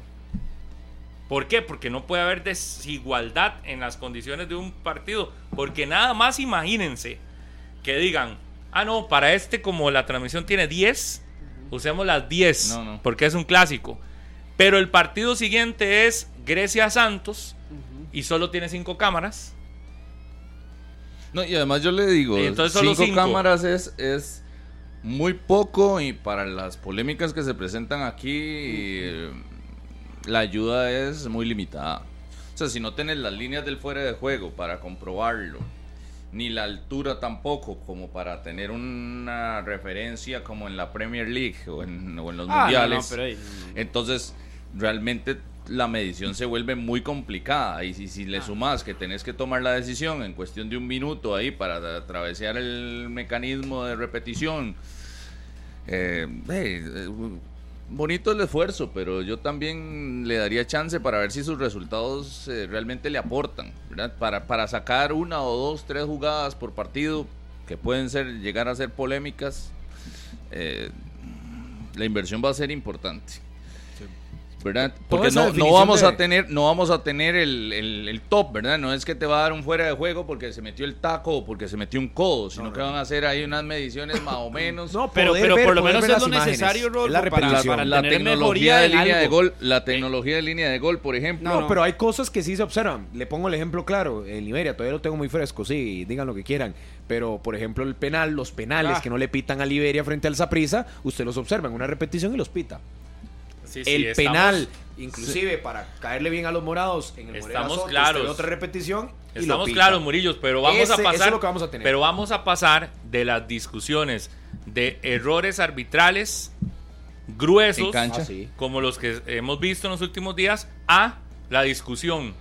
¿Por qué? Porque no puede haber desigualdad en las condiciones de un partido. Porque nada más imagínense que digan, ah, no, para este como la transmisión tiene 10, usemos las 10, porque es un clásico. Pero el partido siguiente es Grecia-Santos y solo tiene 5 cámaras. No, y además yo le digo, 5 cámaras es, es muy poco y para las polémicas que se presentan aquí la ayuda es muy limitada. O sea, si no tienes las líneas del fuera de juego para comprobarlo, ni la altura tampoco como para tener una referencia como en la Premier League o en, los ah, mundiales, entonces realmente la medición se vuelve muy complicada y si, si le ah. sumas que tenés que tomar la decisión en cuestión de un minuto ahí para atravesar el mecanismo de repetición, eh, eh bonito el esfuerzo, pero yo también le daría chance para ver si sus resultados eh, realmente le aportan, ¿verdad? Para, para sacar una o dos, tres jugadas por partido que pueden ser llegar a ser polémicas, eh, la inversión va a ser importante. ¿Verdad? Porque no, no, vamos a tener, no vamos a tener el, el, top, ¿verdad? No es que te va a dar un fuera de juego porque se metió el taco o porque se metió un codo, sino que van a hacer ahí unas mediciones más o *clears throat* menos. No, pero, pero por lo menos es lo necesario, la para, la tecnología de línea de gol, la tecnología de línea de gol, por ejemplo. No, pero hay cosas que sí se observan. Le pongo el ejemplo claro, el Iberia todavía lo tengo muy fresco, sí, digan lo que quieran, pero por ejemplo el penal, los penales ah. que no le pitan a Liberia frente al Zaprisa, usted los observa en una repetición y los pita el penal, inclusive para caerle bien a los morados en el estamos claros. otra repetición. estamos claros, Murillos, pero vamos a pasar. Pero vamos a pasar de las discusiones de errores arbitrales gruesos, ah, como los que hemos visto en los últimos días, a la discusión.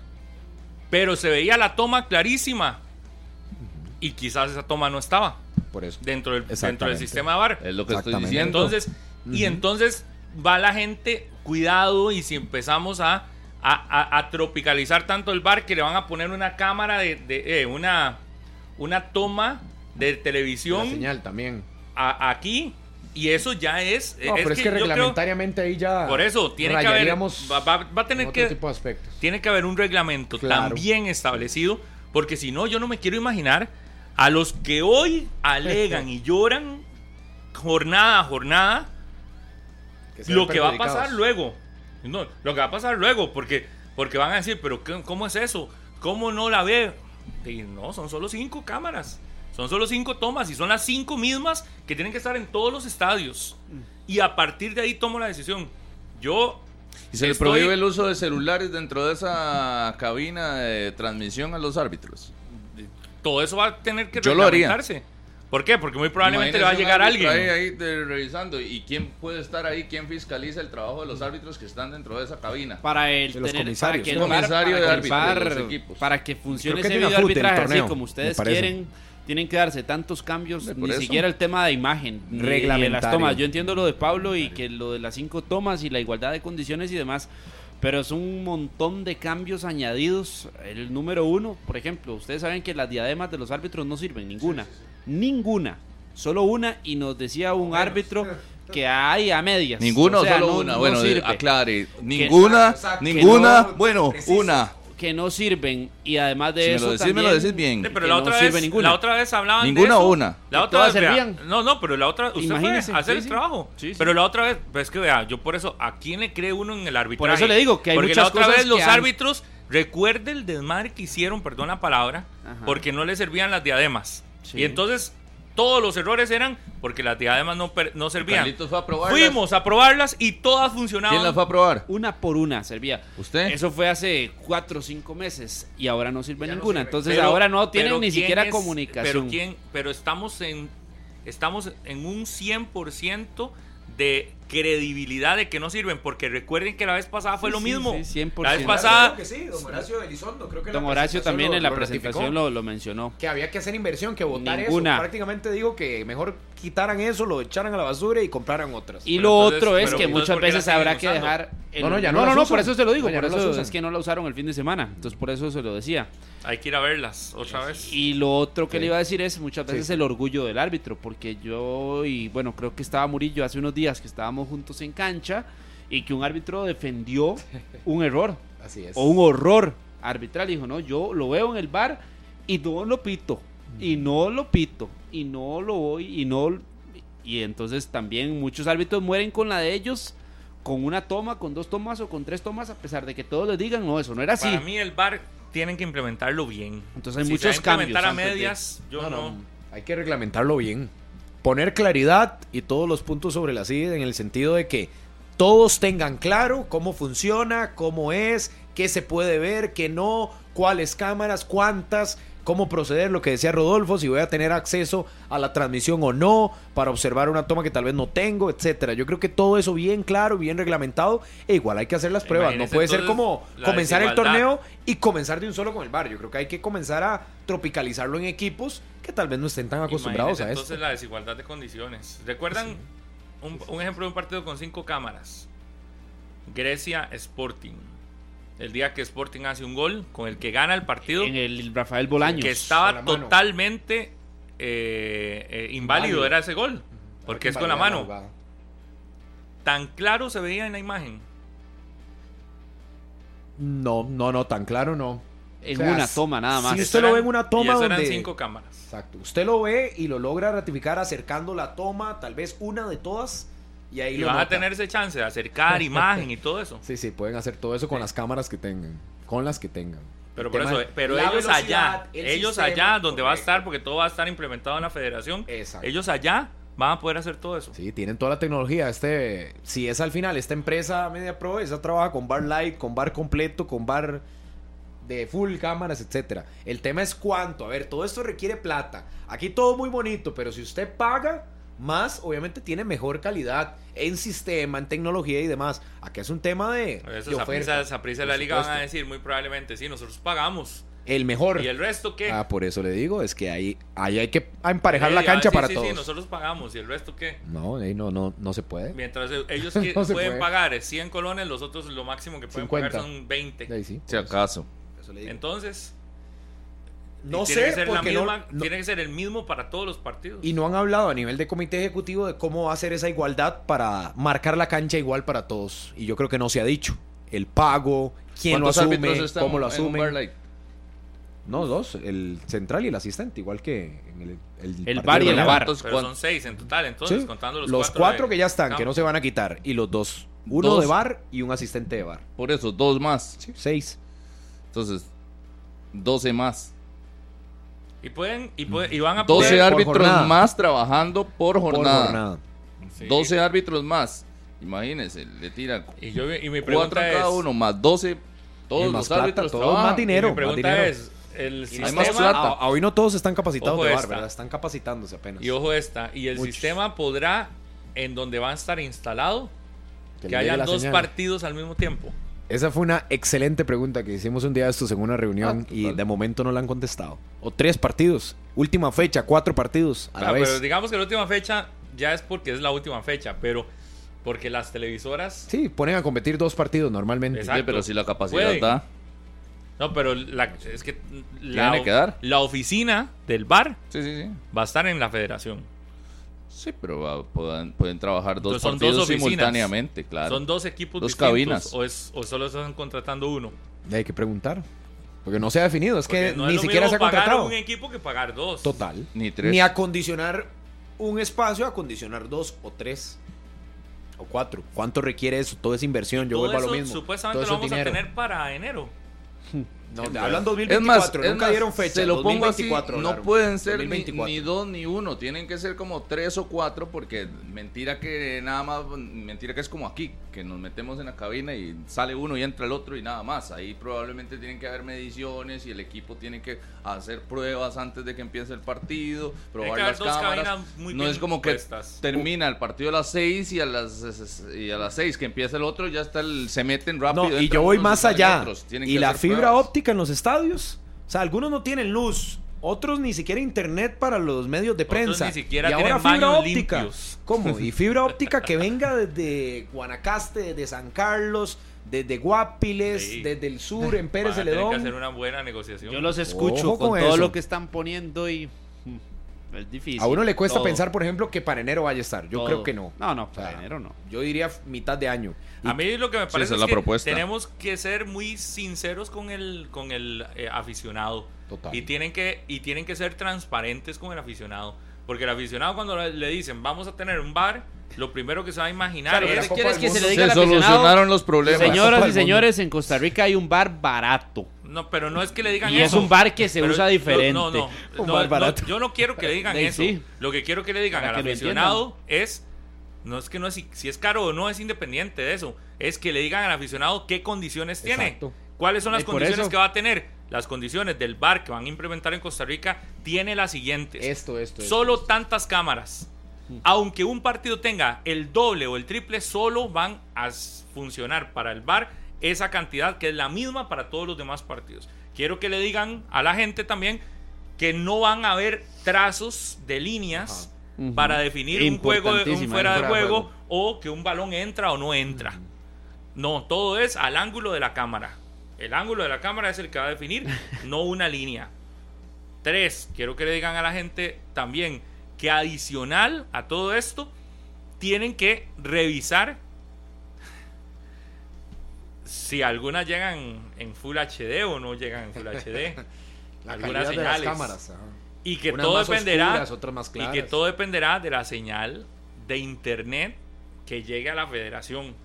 Pero se veía la toma clarísima. Y quizás esa toma no estaba. Por eso. Dentro del, dentro del sistema de VAR. Es lo que estoy diciendo. Entonces, y entonces va la gente, cuidado, y si empezamos a, a, tropicalizar tanto el bar que le van a poner una cámara de, de eh, una, una toma de televisión. señal también. aquí. Y eso ya es. No, pero es que, reglamentariamente ahí ya. Por eso, tiene que haber. Va, a tener que. Tipo de aspectos. Tiene que haber un reglamento también establecido. Porque si no, yo no me quiero imaginar a los que hoy alegan *laughs* y lloran jornada a jornada lo que va a pasar luego. No, lo que va a pasar luego, porque, porque van a decir, pero ¿cómo es eso? ¿Cómo no la ve? Y no, son solo cinco cámaras. Son solo cinco tomas y son las cinco mismas que tienen que estar en todos los estadios. Y a partir de ahí tomo la decisión. Yo. ¿Y se le prohíbe el uso de celulares dentro de esa cabina de transmisión a los árbitros? todo eso va a tener que reglamentarse. ¿Por qué? Porque muy probablemente le va a llegar alguien. Ahí, revisando. ¿Y quién puede estar ahí? ¿Quién fiscaliza el trabajo de los árbitros que están dentro de esa cabina? Para el de los comisarios. Para que, comisario de para que funcione ese video arbitraje así como ustedes quieren tienen que darse tantos cambios, ni siquiera el tema de imagen, ni de las tomas. Yo entiendo lo de Pablo y que lo de las cinco tomas y la igualdad de condiciones y demás, pero es un montón de cambios añadidos. El número uno, por ejemplo, ustedes saben que las diademas de los árbitros no sirven, ninguna, ninguna, solo una, y nos decía un árbitro *laughs* que hay a medias. Ninguna o, solo una, bueno, aclare, ninguna, ninguna, bueno, una que no sirven y además de eso me lo decís, me lo decís bien. pero la otra, vez, la otra vez hablaban ninguna de eso. o una. La otra vez servían. No, no, pero la otra usted Imagínese, fue a hacer el trabajo. pero la otra vez, pues que vea, yo por eso ¿a quién le cree uno en el arbitraje? Por eso le digo que hay porque muchas la otra vez los árbitros recuerde el desmadre que hicieron, perdón la palabra, porque no le servían las diademas. Y entonces todos los errores eran porque las diademas no, no servían. Fue a Fuimos a probarlas y todas funcionaban. ¿Quién las fue a probar? Una por una servía. ¿Usted? Eso fue hace cuatro o cinco meses y ahora no sirve ninguna. Entonces ahora no tienen ni siquiera comunicación. Pero, ¿quién? pero estamos en, estamos en un 100% de credibilidad de que no sirven, porque recuerden que la vez pasada fue lo mismo. Sí, 100%. La vez pasada. Creo que sí, don Horacio Elizondo, creo que Don Horacio también en la presentación lo, lo, mencionó. Que había que hacer inversión, que votar Ninguna. eso. Prácticamente digo que mejor quitaran eso, lo echaran a la basura y compraran otras. Y lo otro es que muchas veces habrá que dejar. no, no, ya no. No, no, por eso se lo digo. Por eso es que no la usaron el fin de semana. Entonces, por eso se lo decía. Hay que ir a verlas otra vez. Y lo otro que le iba a decir es muchas veces el orgullo del árbitro, porque yo, y bueno, creo que estaba Murillo hace unos días que estábamos juntos en cancha y que un árbitro defendió *laughs* un error. Así es. O un horror arbitral. Dijo, no, yo lo veo en el bar y no lo pito. Y no lo pito. Y no lo voy. Y no. Y entonces también muchos árbitros mueren con la de ellos. Con una toma, con dos tomas o con tres tomas, a pesar de que todos les digan, no, eso no era así. Para mí el bar tienen que implementarlo bien. Entonces hay muchos cambios. Implementar a medias, yo no, Hay que reglamentarlo bien. Poner claridad y todos los puntos sobre la silla en el sentido de que todos tengan claro cómo funciona, cómo es, qué se puede ver, qué no, cuáles cámaras, cuántas, cómo proceder, lo que decía Rodolfo, si voy a tener acceso a la transmisión o no, para observar una toma que tal vez no tengo, etcétera. Yo creo que todo eso bien claro, bien reglamentado, e igual hay que hacer las pruebas. no puede ser como comenzar el torneo y comenzar de un solo con el bar. Yo creo que hay que comenzar a tropicalizarlo en equipos que tal vez no estén tan acostumbrados a eso. Entonces la desigualdad de condiciones. ¿Recuerdan un, ejemplo de un partido con cinco cámaras. Grecia Sporting. El día que Sporting hace un gol con el que gana el partido. En el Rafael Bolaños. Que estaba totalmente eh, eh, inválido, era ese gol. Porque es con la mano. Tan claro se veía en la imagen. No, no, no, tan claro no. En una toma nada más. Si usted lo ve en una toma donde... eran cinco cámaras. Exacto. Usted lo ve y lo logra ratificar acercando la toma, tal vez una de todas, y ahí y van a tener ese chance de acercar *laughs* imagen y todo eso. Sí, sí, pueden hacer todo eso con las cámaras que tengan, con las que tengan. Pero por eso, pero ellos allá, ellos allá donde va a estar, porque todo va a estar implementado en la federación, ellos allá van a poder hacer todo eso. Sí, tienen toda la tecnología. Este, si es al final esta empresa Media Pro, esa trabaja con bar light, con bar completo, con bar de full cámaras, etcétera. El tema es cuánto. A ver, todo esto requiere plata. Aquí todo muy bonito, pero si usted paga más, obviamente tiene mejor calidad en sistema, en tecnología y demás. Aquí es un tema de. Eso, esa prisa de la liga van a decir muy probablemente, sí, nosotros pagamos. El mejor. ¿Y el resto qué? Ah, por eso le digo, es que ahí, ahí hay que emparejar la cancha para todos. Sí, nosotros pagamos. ¿Y el resto qué? No, no, no, no se puede. Mientras ellos *laughs* pueden pagar 100 colones, los otros lo máximo que pueden pagar son 20. Si acaso. Entonces, no sé, porque no, tiene que ser el mismo para todos los partidos. Y no han hablado a nivel de comité ejecutivo de cómo va a ser esa igualdad para marcar la cancha igual para todos. Y yo creo que no se ha dicho. El pago, quién lo asume, cómo lo asume. No, dos, el central y el asistente, igual que en el El, el bar y el bar. Pero son seis en total, entonces, contando los, los cuatro, que ya están, que no se van a quitar, y los dos. Uno de bar y un asistente de bar. Por eso, dos más. Sí, seis. Entonces, 12 más. Y pueden y, y van a 12 árbitros más trabajando por jornada. 12 árbitros más. Imagínense, le tiran y, yo, y mi pregunta cada uno más 12 todos los árbitros todo más dinero. mi pregunta es el sistema, ah, hoy no todos están capacitados de bar, ¿verdad? Están capacitándose apenas. Y ojo esta, y el sistema podrá, en donde va a estar instalado, que, haya dos partidos al mismo tiempo. Esa fue una excelente pregunta que hicimos un día de estos en una reunión ah, y de momento no la han contestado. O tres partidos. Última fecha, cuatro partidos a la vez. Pero digamos que la última fecha ya es porque es la última fecha, pero porque las televisoras... Sí, ponen a competir dos partidos normalmente. Sí, pero si la capacidad da... No, pero es que la, la oficina del bar va a estar en la federación. Sí, pero pueden, trabajar dos partidos simultáneamente, claro. Son dos equipos dos cabinas. O, es, o solo están contratando uno. Hay que preguntar. Porque no se ha definido, es que ni siquiera se ha contratado. pagar un equipo que pagar dos. Total. Ni tres. Ni acondicionar un espacio, acondicionar dos o tres o cuatro. ¿Cuánto requiere eso? Toda esa inversión, yo vuelvo a lo mismo. Supuestamente lo vamos a tener para enero. No, hablan 2024, es nunca dieron fecha. Se lo pongo así, no pueden ser ni, dos ni uno, tienen que ser como tres o cuatro porque mentira que nada más, mentira que es como aquí, que nos metemos en la cabina y sale uno y entra el otro y nada más. Ahí probablemente tienen que haber mediciones y el equipo tiene que hacer pruebas antes de que empiece el partido, probar las cámaras. no es como que termina el partido a las seis y a las y a las seis que empieza el otro ya está el, se meten rápido. y yo voy más allá. Y la fibra óptica en los estadios. O sea, algunos no tienen luz, otros ni siquiera internet para los medios de prensa. ni siquiera y ahora fibra óptica. ¿Cómo? *laughs* Y fibra óptica que venga desde Guanacaste, desde San Carlos, desde Guapiles, desde el sur, en Pérez Celedón. que hacer una buena negociación. Yo los escucho con, todo lo que están poniendo y es difícil. A uno le cuesta pensar, por ejemplo, que para enero vaya a estar. Yo creo que no. No, no, para enero no. Yo diría mitad de año. A mí lo que me parece es, que tenemos que ser muy sinceros con el, con el eh, aficionado. Y tienen, que, y tienen que ser transparentes con el aficionado. Porque el aficionado cuando le dicen vamos a tener un bar, lo primero que se va a imaginar es que se le diga solucionaron los problemas. Señoras y señores, en Costa Rica hay un bar barato. No, pero no es que le digan y eso. Y es un bar que se usa diferente. No, no, no, yo no quiero que le digan eso. Lo que quiero que le digan al aficionado es no es que no es si es caro o no es independiente de eso. Es que le digan al aficionado qué condiciones tiene. ¿Cuáles son las condiciones que va a tener? Las condiciones del bar que van a implementar en Costa Rica tiene las siguientes. Esto, esto. Solo tantas cámaras. Aunque un partido tenga el doble o el triple, solo van a funcionar para el bar esa cantidad que es la misma para todos los demás partidos. Quiero que le digan a la gente también que no van a haber trazos de líneas para definir un juego un fuera de juego, o que un balón entra o no entra. No, todo es al ángulo de la cámara. El ángulo de la cámara es el que va a definir, no una línea. Tres, quiero que le digan a la gente también que adicional a todo esto, tienen que revisar si algunas llegan en Full HD o no llegan en Full HD. *laughs* algunas señales. cámaras, y que todo dependerá y que todo dependerá de la señal de internet que llegue a la federación.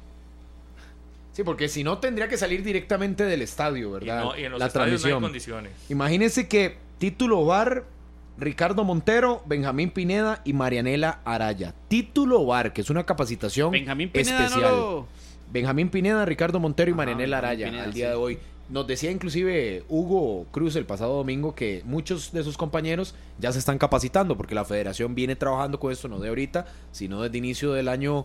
Sí, porque si no tendría que salir directamente del estadio, ¿verdad? Y, en los la estadios no hay condiciones. Imagínense que título bar Ricardo Montero, Benjamín Pineda y Marianela Araya. Título bar, que es una capacitación Benjamín Pineda especial. Benjamín Pineda, Ricardo Montero y Marianela Araya al día de hoy. Nos decía inclusive Hugo Cruz el pasado domingo que muchos de sus compañeros ya se están capacitando porque la federación viene trabajando con esto no de ahorita, sino desde inicio del año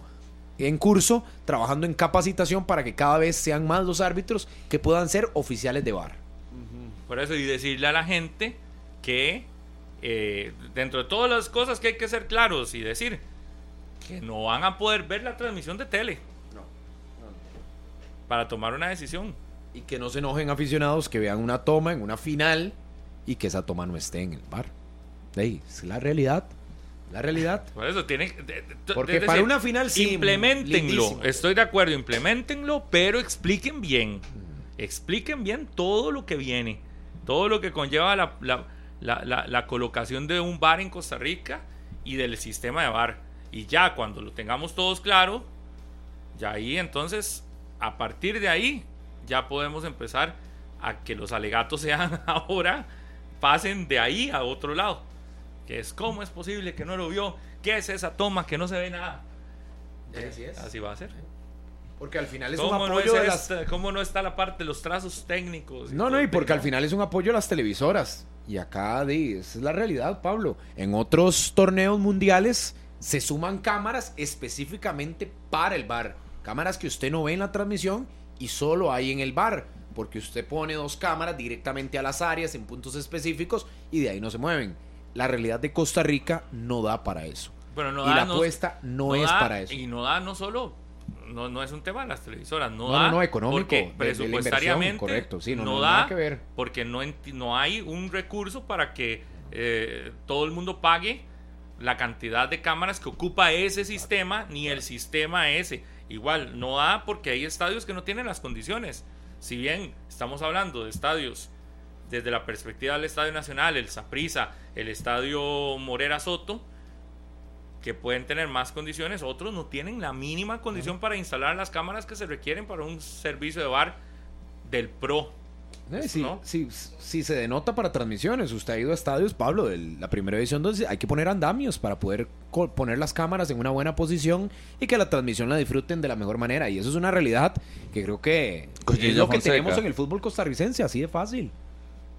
en curso, trabajando en capacitación para que cada vez sean más los árbitros que puedan ser oficiales de bar. Por eso y decirle a la gente que eh, dentro de todas las cosas que hay que ser claros y decir que no van a poder ver la transmisión de tele. Para tomar una decisión. Y que no se enojen aficionados que vean una toma en una final y que esa toma no esté en el bar. Ahí, es la realidad. La realidad. Por eso tienen. Porque para una final sí. Implementenlo. Estoy de acuerdo, implementenlo, pero expliquen bien. Expliquen bien todo lo que viene. Todo lo que conlleva la, la, colocación de un bar en Costa Rica y del sistema de bar. Y ya cuando lo tengamos todos claro, ya ahí entonces, a partir de ahí, ya podemos empezar a que los alegatos sean *laughs* ahora, pasen de ahí a otro lado. Que es cómo es posible que no lo vio, qué es esa toma que no se ve nada. así es. Así va a ser. Porque al final es un apoyo de las... ¿Cómo no está la parte de los trazos técnicos? No, no, y porque al final es un apoyo de las televisoras. Y acá, esa es la realidad, Pablo. En otros torneos mundiales se suman cámaras específicamente para el bar. Cámaras que usted no ve en la transmisión y solo hay en el bar. Porque usted pone dos cámaras directamente a las áreas en puntos específicos y de ahí no se mueven. La realidad de Costa Rica no da para eso. Pero no y la apuesta no, es para eso. Y no da no solo no, no es un tema de las televisoras, no, da. No, no, económico. Presupuestariamente. correcto, sí, no, no, da. que ver. Porque no, no hay un recurso para que eh, todo el mundo pague la cantidad de cámaras que ocupa ese sistema, ni el sistema ese. Igual, no da porque hay estadios que no tienen las condiciones. Si bien estamos hablando de estadios desde la perspectiva del Estadio Nacional, el Saprissa, el Estadio Morera Soto, que pueden tener más condiciones, otros no tienen la mínima condición para instalar las cámaras que se requieren para un servicio de bar del Pro. Eh, sí, sí, se denota para transmisiones. Usted ha ido a estadios, Pablo, de la primera edición, donde hay que poner andamios para poder poner las cámaras en una buena posición y que la transmisión la disfruten de la mejor manera. Y eso es una realidad que creo que es lo que tenemos en el fútbol costarricense, así de fácil.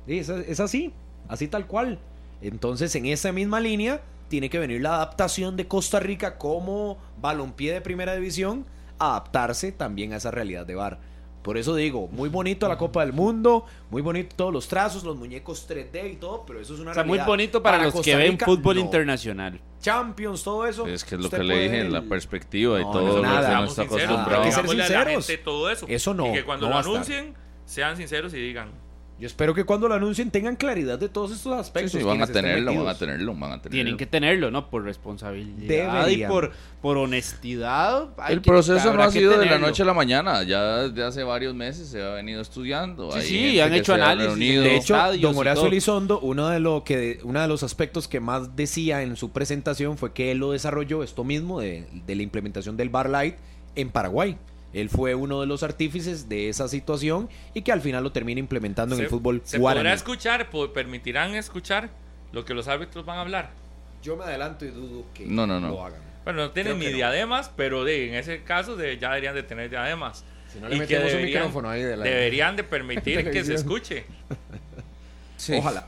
Es, es así, así tal cual. Entonces, en esa misma línea, tiene que venir la adaptación de Costa Rica como balompié de primera división, adaptarse también a esa realidad de bar. Por eso digo, muy bonito la Copa del Mundo, muy bonito todos los trazos, los muñecos 3D y todo, pero eso es una o sea, muy bonito para, los que ven fútbol internacional. Champions, todo eso. Es que es lo que le dije, en la perspectiva y todo. nada, no está acostumbrado. Hay que ser sinceros. todo eso. Eso no. Y que cuando lo anuncien, sean sinceros y digan, yo espero que cuando lo anuncien tengan claridad de todos estos aspectos. Sí, van a tenerlo, van a tenerlo, van a tenerlo. Tienen que tenerlo, ¿no? Por responsabilidad y por, por honestidad. El proceso no ha sido de la noche a la mañana. Ya desde hace varios meses se ha venido estudiando. Sí, sí, han hecho análisis. De hecho, don Horacio Elizondo, uno de, lo que, uno de los aspectos que más decía en su presentación fue que él lo desarrolló, esto mismo, de, de la implementación del Bar Light en Paraguay. Él fue uno de los artífices de esa situación y que al final lo termina implementando en el fútbol ¿Se podrá escuchar, permitirán escuchar lo que los árbitros van a hablar? Yo me adelanto y dudo que no, no, no. lo hagan. Bueno, no tienen ni diademas, pero de, en ese caso de, ya deberían de tener diademas. Si no le metemos un micrófono ahí de la... Deberían de *laughs* permitir que se escuche. Ojalá.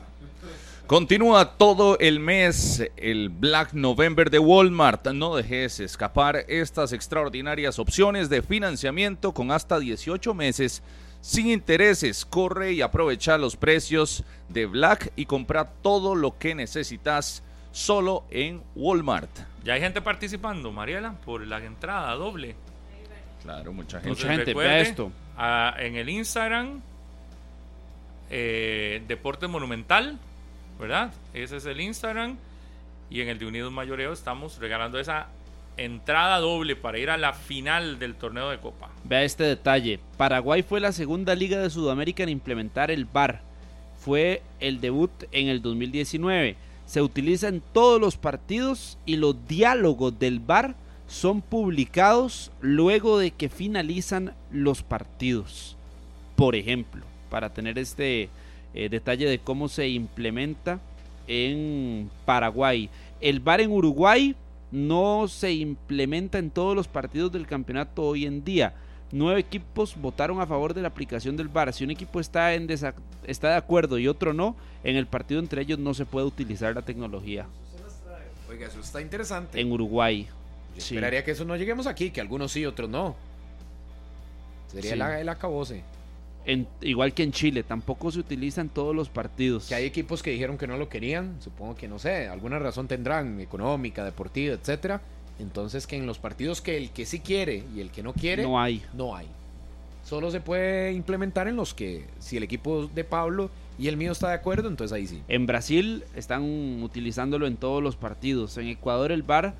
Continúa todo el mes el Black November de Walmart. No dejes escapar estas extraordinarias opciones de financiamiento con hasta 18 meses sin intereses. Corre y aprovecha los precios de Black y compra todo lo que necesitas solo en Walmart. Ya hay gente participando, Mariela, por la entrada doble. Claro, mucha gente. mucha gente, esto. en el Instagram, eh, Deporte Monumental, ¿verdad? Ese es el Instagram. Y en el de Unidos Mayoreo estamos regalando esa entrada doble para ir a la final del torneo de Copa. Vea este detalle. Paraguay fue la segunda liga de Sudamérica en implementar el VAR. Fue el debut en el 2019. Se utiliza en todos los partidos y los diálogos del VAR son publicados luego de que finalizan los partidos. Por ejemplo, para tener este eh, detalle de cómo se implementa en Paraguay. El VAR en Uruguay no se implementa en todos los partidos del campeonato hoy en día. Nueve equipos votaron a favor de la aplicación del VAR. Si un equipo está, en está de acuerdo y otro no, en el partido entre ellos no se puede utilizar la tecnología. Oiga, eso está interesante. En Uruguay. esperaría que eso no lleguemos aquí, que algunos sí, otros no. Sería el, el acabose igual que en Chile, tampoco se utiliza en todos los partidos. Que hay equipos que dijeron que no lo querían, supongo que no sé, alguna razón tendrán, económica, deportiva, etcétera. Entonces que en los partidos que el que sí quiere y el que no quiere, no hay. No hay. Solo se puede implementar en los que, si el equipo de Pablo y el mío está de acuerdo, entonces ahí sí. En Brasil están utilizándolo en todos los partidos. En Ecuador el VAR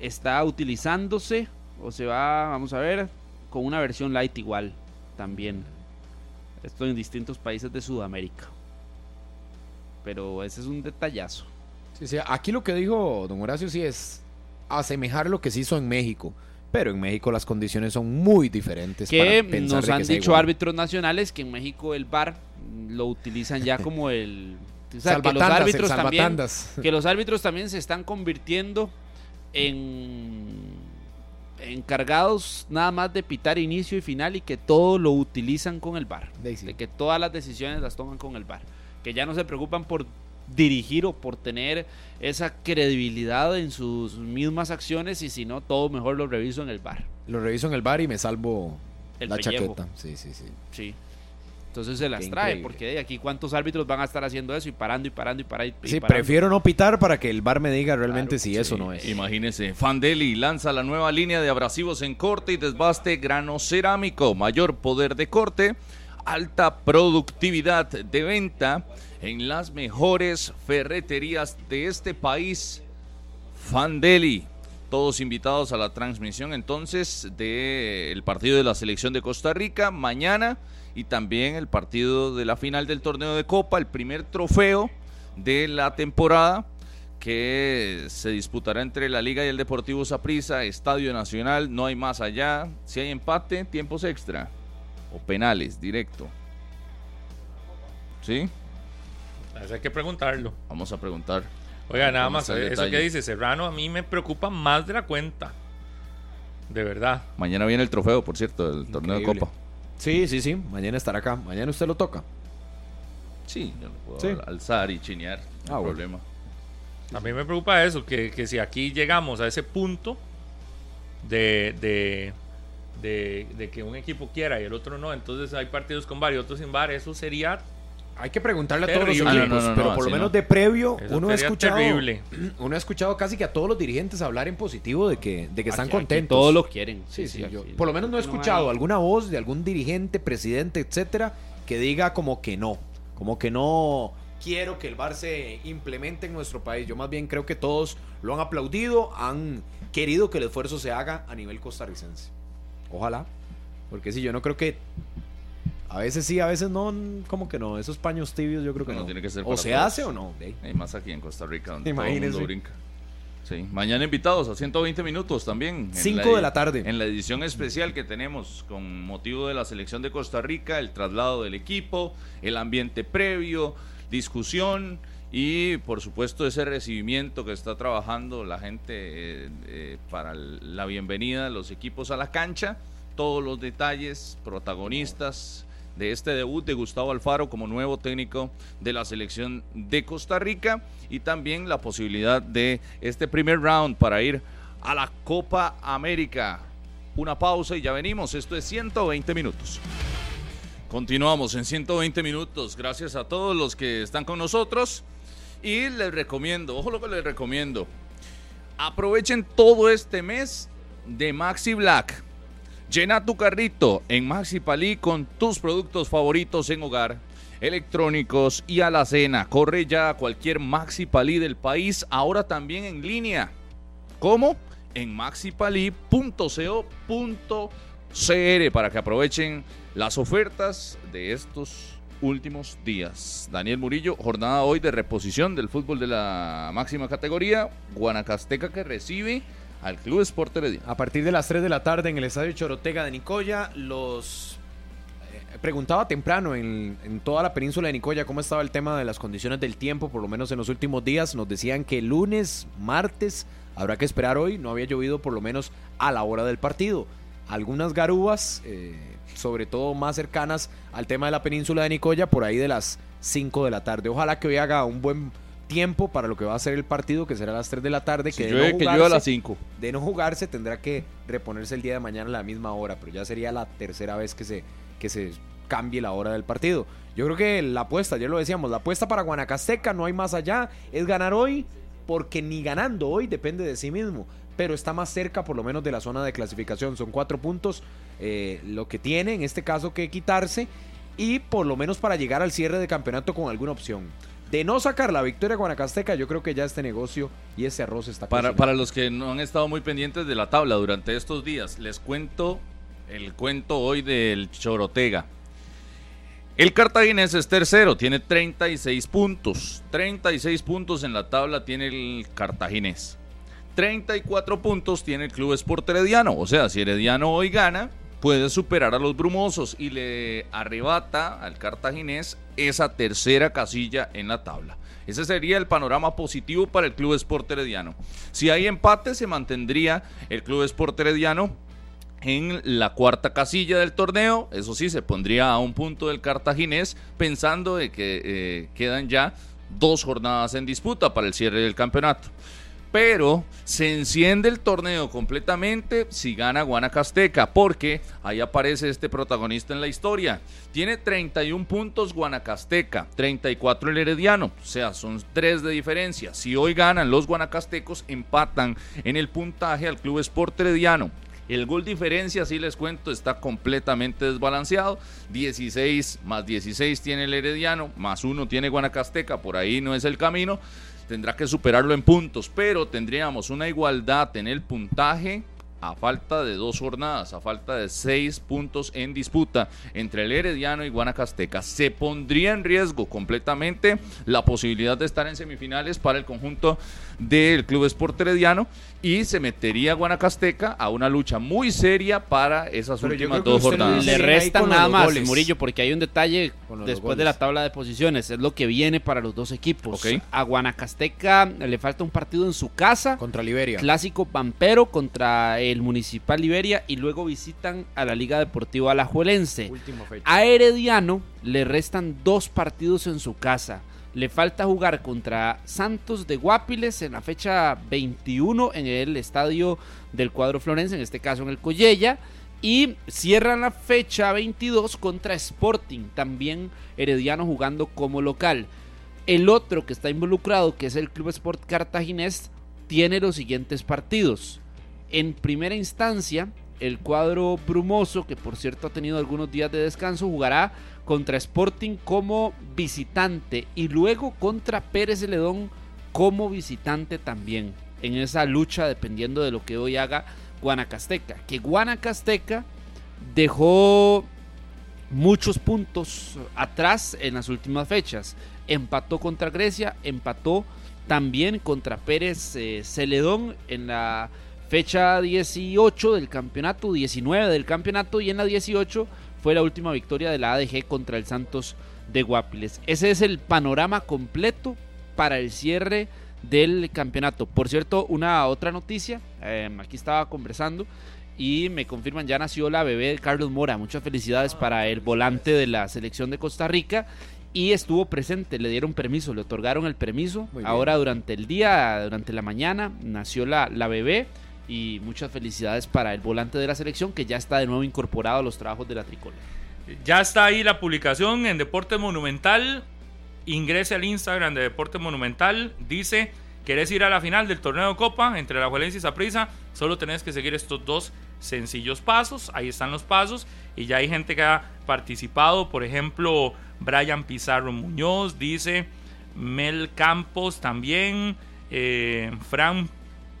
está utilizándose, o se va, vamos a ver, con una versión light igual también. Esto en distintos países de Sudamérica. Pero ese es un detallazo. Sí, sí, aquí lo que dijo don Horacio sí es asemejar lo que se hizo en México. Pero en México las condiciones son muy diferentes. Que nos han dicho árbitros nacionales que en México el VAR lo utilizan ya *laughs* como el... O sea, que los árbitros también que los árbitros también se están convirtiendo en encargados nada más de pitar inicio y final y que todo lo utilizan con el bar. De que todas las decisiones las toman con el bar. Que ya no se preocupan por dirigir o por tener esa credibilidad en sus mismas acciones y si no, todo mejor lo reviso en el bar. Lo reviso en el bar y me salvo la chaqueta. Sí, sí, sí. Sí. Entonces se las trae, porque de aquí cuántos árbitros van a estar haciendo eso y parando y parando y parando. sí, prefiero no pitar para que el bar me diga realmente si eso no es. Imagínese, Fandeli lanza la nueva línea de abrasivos en corte y desbaste grano cerámico, mayor poder de corte, alta productividad de venta en las mejores ferreterías de este país. Fandeli. Todos invitados a la transmisión entonces del partido de la selección de Costa Rica mañana y también el partido de la final del torneo de Copa, el primer trofeo de la temporada que se disputará entre la Liga y el Deportivo Saprissa, Estadio Nacional, no hay más allá. Si hay empate, tiempos extra o penales, directo. ¿Sí? hay que preguntarlo. Vamos a preguntar. Oiga, nada más, eso que dice Serrano a mí me preocupa más de la cuenta. De verdad. Mañana viene el trofeo, por cierto, del torneo de Copa. Sí, sí, sí. Mañana estará acá. Mañana usted lo toca. Sí, yo lo puedo alzar y chinear. No ah, problema. A mí me preocupa eso, que, si aquí llegamos a ese punto de, de, de, que un equipo quiera y el otro no, entonces hay partidos con varios, otros sin bar, eso sería hay que preguntarle a todos los equipos, pero por lo menos de previo uno ha escuchado *clears throat* uno ha escuchado casi que a todos los dirigentes hablar en positivo de que, de que están contentos. todos lo quieren. Sí, sí, por lo menos no he escuchado alguna voz de algún dirigente, presidente, etcétera, que diga como que no, como que no quiero que el bar se implemente en nuestro país. Yo más bien creo que todos lo han aplaudido, han querido que el esfuerzo se haga a nivel costarricense. Ojalá, porque si yo no creo que a veces sí, a veces no, como que no. Esos paños tibios yo creo que no. Tiene que ser o se hace o no. Hay más aquí en Costa Rica donde todo el mundo brinca. Sí. Mañana invitados a 120 minutos también. 5 de la tarde. En la edición especial que tenemos con motivo de la selección de Costa Rica, el traslado del equipo, el ambiente previo, discusión y por supuesto ese recibimiento que está trabajando la gente eh, eh, para la bienvenida de los equipos a la cancha. Todos los detalles, protagonistas de este debut de Gustavo Alfaro como nuevo técnico de la selección de Costa Rica y también la posibilidad de este primer round para ir a la Copa América. Una pausa y ya venimos. Esto es 120 minutos. Continuamos en 120 minutos. Gracias a todos los que están con nosotros. Y les recomiendo, ojo lo que les recomiendo. Aprovechen todo este mes de Maxi Black. Llena tu carrito en Maxi Palí con tus productos favoritos en hogar, electrónicos y alacena. Corre ya a cualquier Maxi Palí del país, ahora también en línea. ¿Cómo? En maxipalí.co.cr para que aprovechen las ofertas de estos últimos días. Daniel Murillo, jornada hoy de reposición del fútbol de la máxima categoría. Guanacasteca que recibe al Club Sport Heredia. A partir de las 3 de la tarde en el Estadio Chorotega de Nicoya, los eh, preguntaba temprano en, toda la península de Nicoya cómo estaba el tema de las condiciones del tiempo, por lo menos en los últimos días. Nos decían que lunes, martes, habrá que esperar hoy. No había llovido por lo menos a la hora del partido. Algunas garúas, eh, sobre todo más cercanas al tema de la península de Nicoya, por ahí de las 5 de la tarde. Ojalá que hoy haga un buen tiempo para lo que va a ser el partido, que será a las 3 de la tarde. que, de no a las 5. De no jugarse, tendrá que reponerse el día de mañana a la misma hora, pero ya sería la tercera vez que se, que se cambie la hora del partido. Yo creo que la apuesta, ya lo decíamos, la apuesta para Guanacasteca, no hay más allá, es ganar hoy, porque ni ganando hoy depende de sí mismo, pero está más cerca por lo menos de la zona de clasificación. Son cuatro puntos eh, lo que tiene en este caso que quitarse y por lo menos para llegar al cierre de campeonato con alguna opción de no sacar la victoria Guanacasteca, yo creo que ya este negocio y ese arroz está para, para los que no han estado muy pendientes de la tabla durante estos días, les cuento el cuento hoy del Chorotega. El cartaginés es tercero, tiene 36 puntos. 36 puntos en la tabla tiene el cartaginés. 34 puntos tiene el Club Sport Herediano. O sea, si Herediano hoy gana, puede superar a los brumosos y le arrebata al cartaginés esa tercera casilla en la tabla. Ese sería el panorama positivo para el Club Sport Herediano. Si hay empate, se mantendría el Club Sport Herediano en la cuarta casilla del torneo. Eso sí, se pondría a un punto del cartaginés pensando de que eh, quedan ya dos jornadas en disputa para el cierre del campeonato. Pero se enciende el torneo completamente si gana Guanacasteca, porque ahí aparece este protagonista en la historia. Tiene 31 puntos Guanacasteca, 34 el Herediano, o sea, son 3 de diferencia. Si hoy ganan los guanacastecos, empatan en el puntaje al Club Sport Herediano. El gol diferencia, si les cuento, está completamente desbalanceado. 16 más 16 tiene el Herediano, más 1 tiene Guanacasteca, por ahí no es el camino tendrá que superarlo en puntos, pero tendríamos una igualdad en el puntaje a falta de dos jornadas, a falta de seis puntos en disputa entre el Herediano y Guanacasteca. Se pondría en riesgo completamente la posibilidad de estar en semifinales para el conjunto del Club Sport Herediano y se metería Guanacasteca a una lucha muy seria para esas últimas dos jornadas. Le resta nada más, Murillo, porque hay un detalle después de la tabla de posiciones, es lo que viene para los dos equipos. A Guanacasteca le falta un partido en su casa contra Liberia. Clásico Pampero contra el Municipal Liberia y luego visitan a la Liga Deportiva Alajuelense. A Herediano le restan dos partidos en su casa le falta jugar contra Santos de Guapiles en la fecha 21 en el estadio del cuadro Florense, en este caso en el Collella. Y cierran la fecha 22 contra Sporting, también Herediano jugando como local. El otro que está involucrado, que es el Club Sport Cartaginés, tiene los siguientes partidos. En primera instancia, el cuadro brumoso, que por cierto ha tenido algunos días de descanso, jugará contra Sporting como visitante y luego contra Pérez Celedón como visitante también en esa lucha dependiendo de lo que hoy haga Guanacasteca. Que Guanacasteca dejó muchos puntos atrás en las últimas fechas. Empató contra Grecia, empató también contra Pérez eh, Celedón en la fecha 18 del campeonato, 19 del campeonato y en la 18 fue la última victoria de la ADG contra el Santos de Guapiles. Ese es el panorama completo para el cierre del campeonato. Por cierto, una otra noticia, em, aquí estaba conversando y me confirman, ya nació la bebé de Carlos Mora. Muchas felicidades para el volante de la selección de Costa Rica. Y estuvo presente, le dieron permiso, le otorgaron el permiso. Ahora durante el día, durante la mañana, nació la, la bebé y muchas felicidades para el volante de la selección que ya está de nuevo incorporado a los trabajos de la tricolor. Ya está ahí la publicación en Deporte Monumental. Ingrese al Instagram de Deporte Monumental. Dice, ¿querés ir a la final del torneo de Copa entre la Juelense y Saprissa? Solo tenés que seguir estos dos sencillos pasos. Ahí están los pasos. Y ya hay gente que ha participado. Por ejemplo, Brian Pizarro Muñoz dice, Mel Campos también, eh, Fran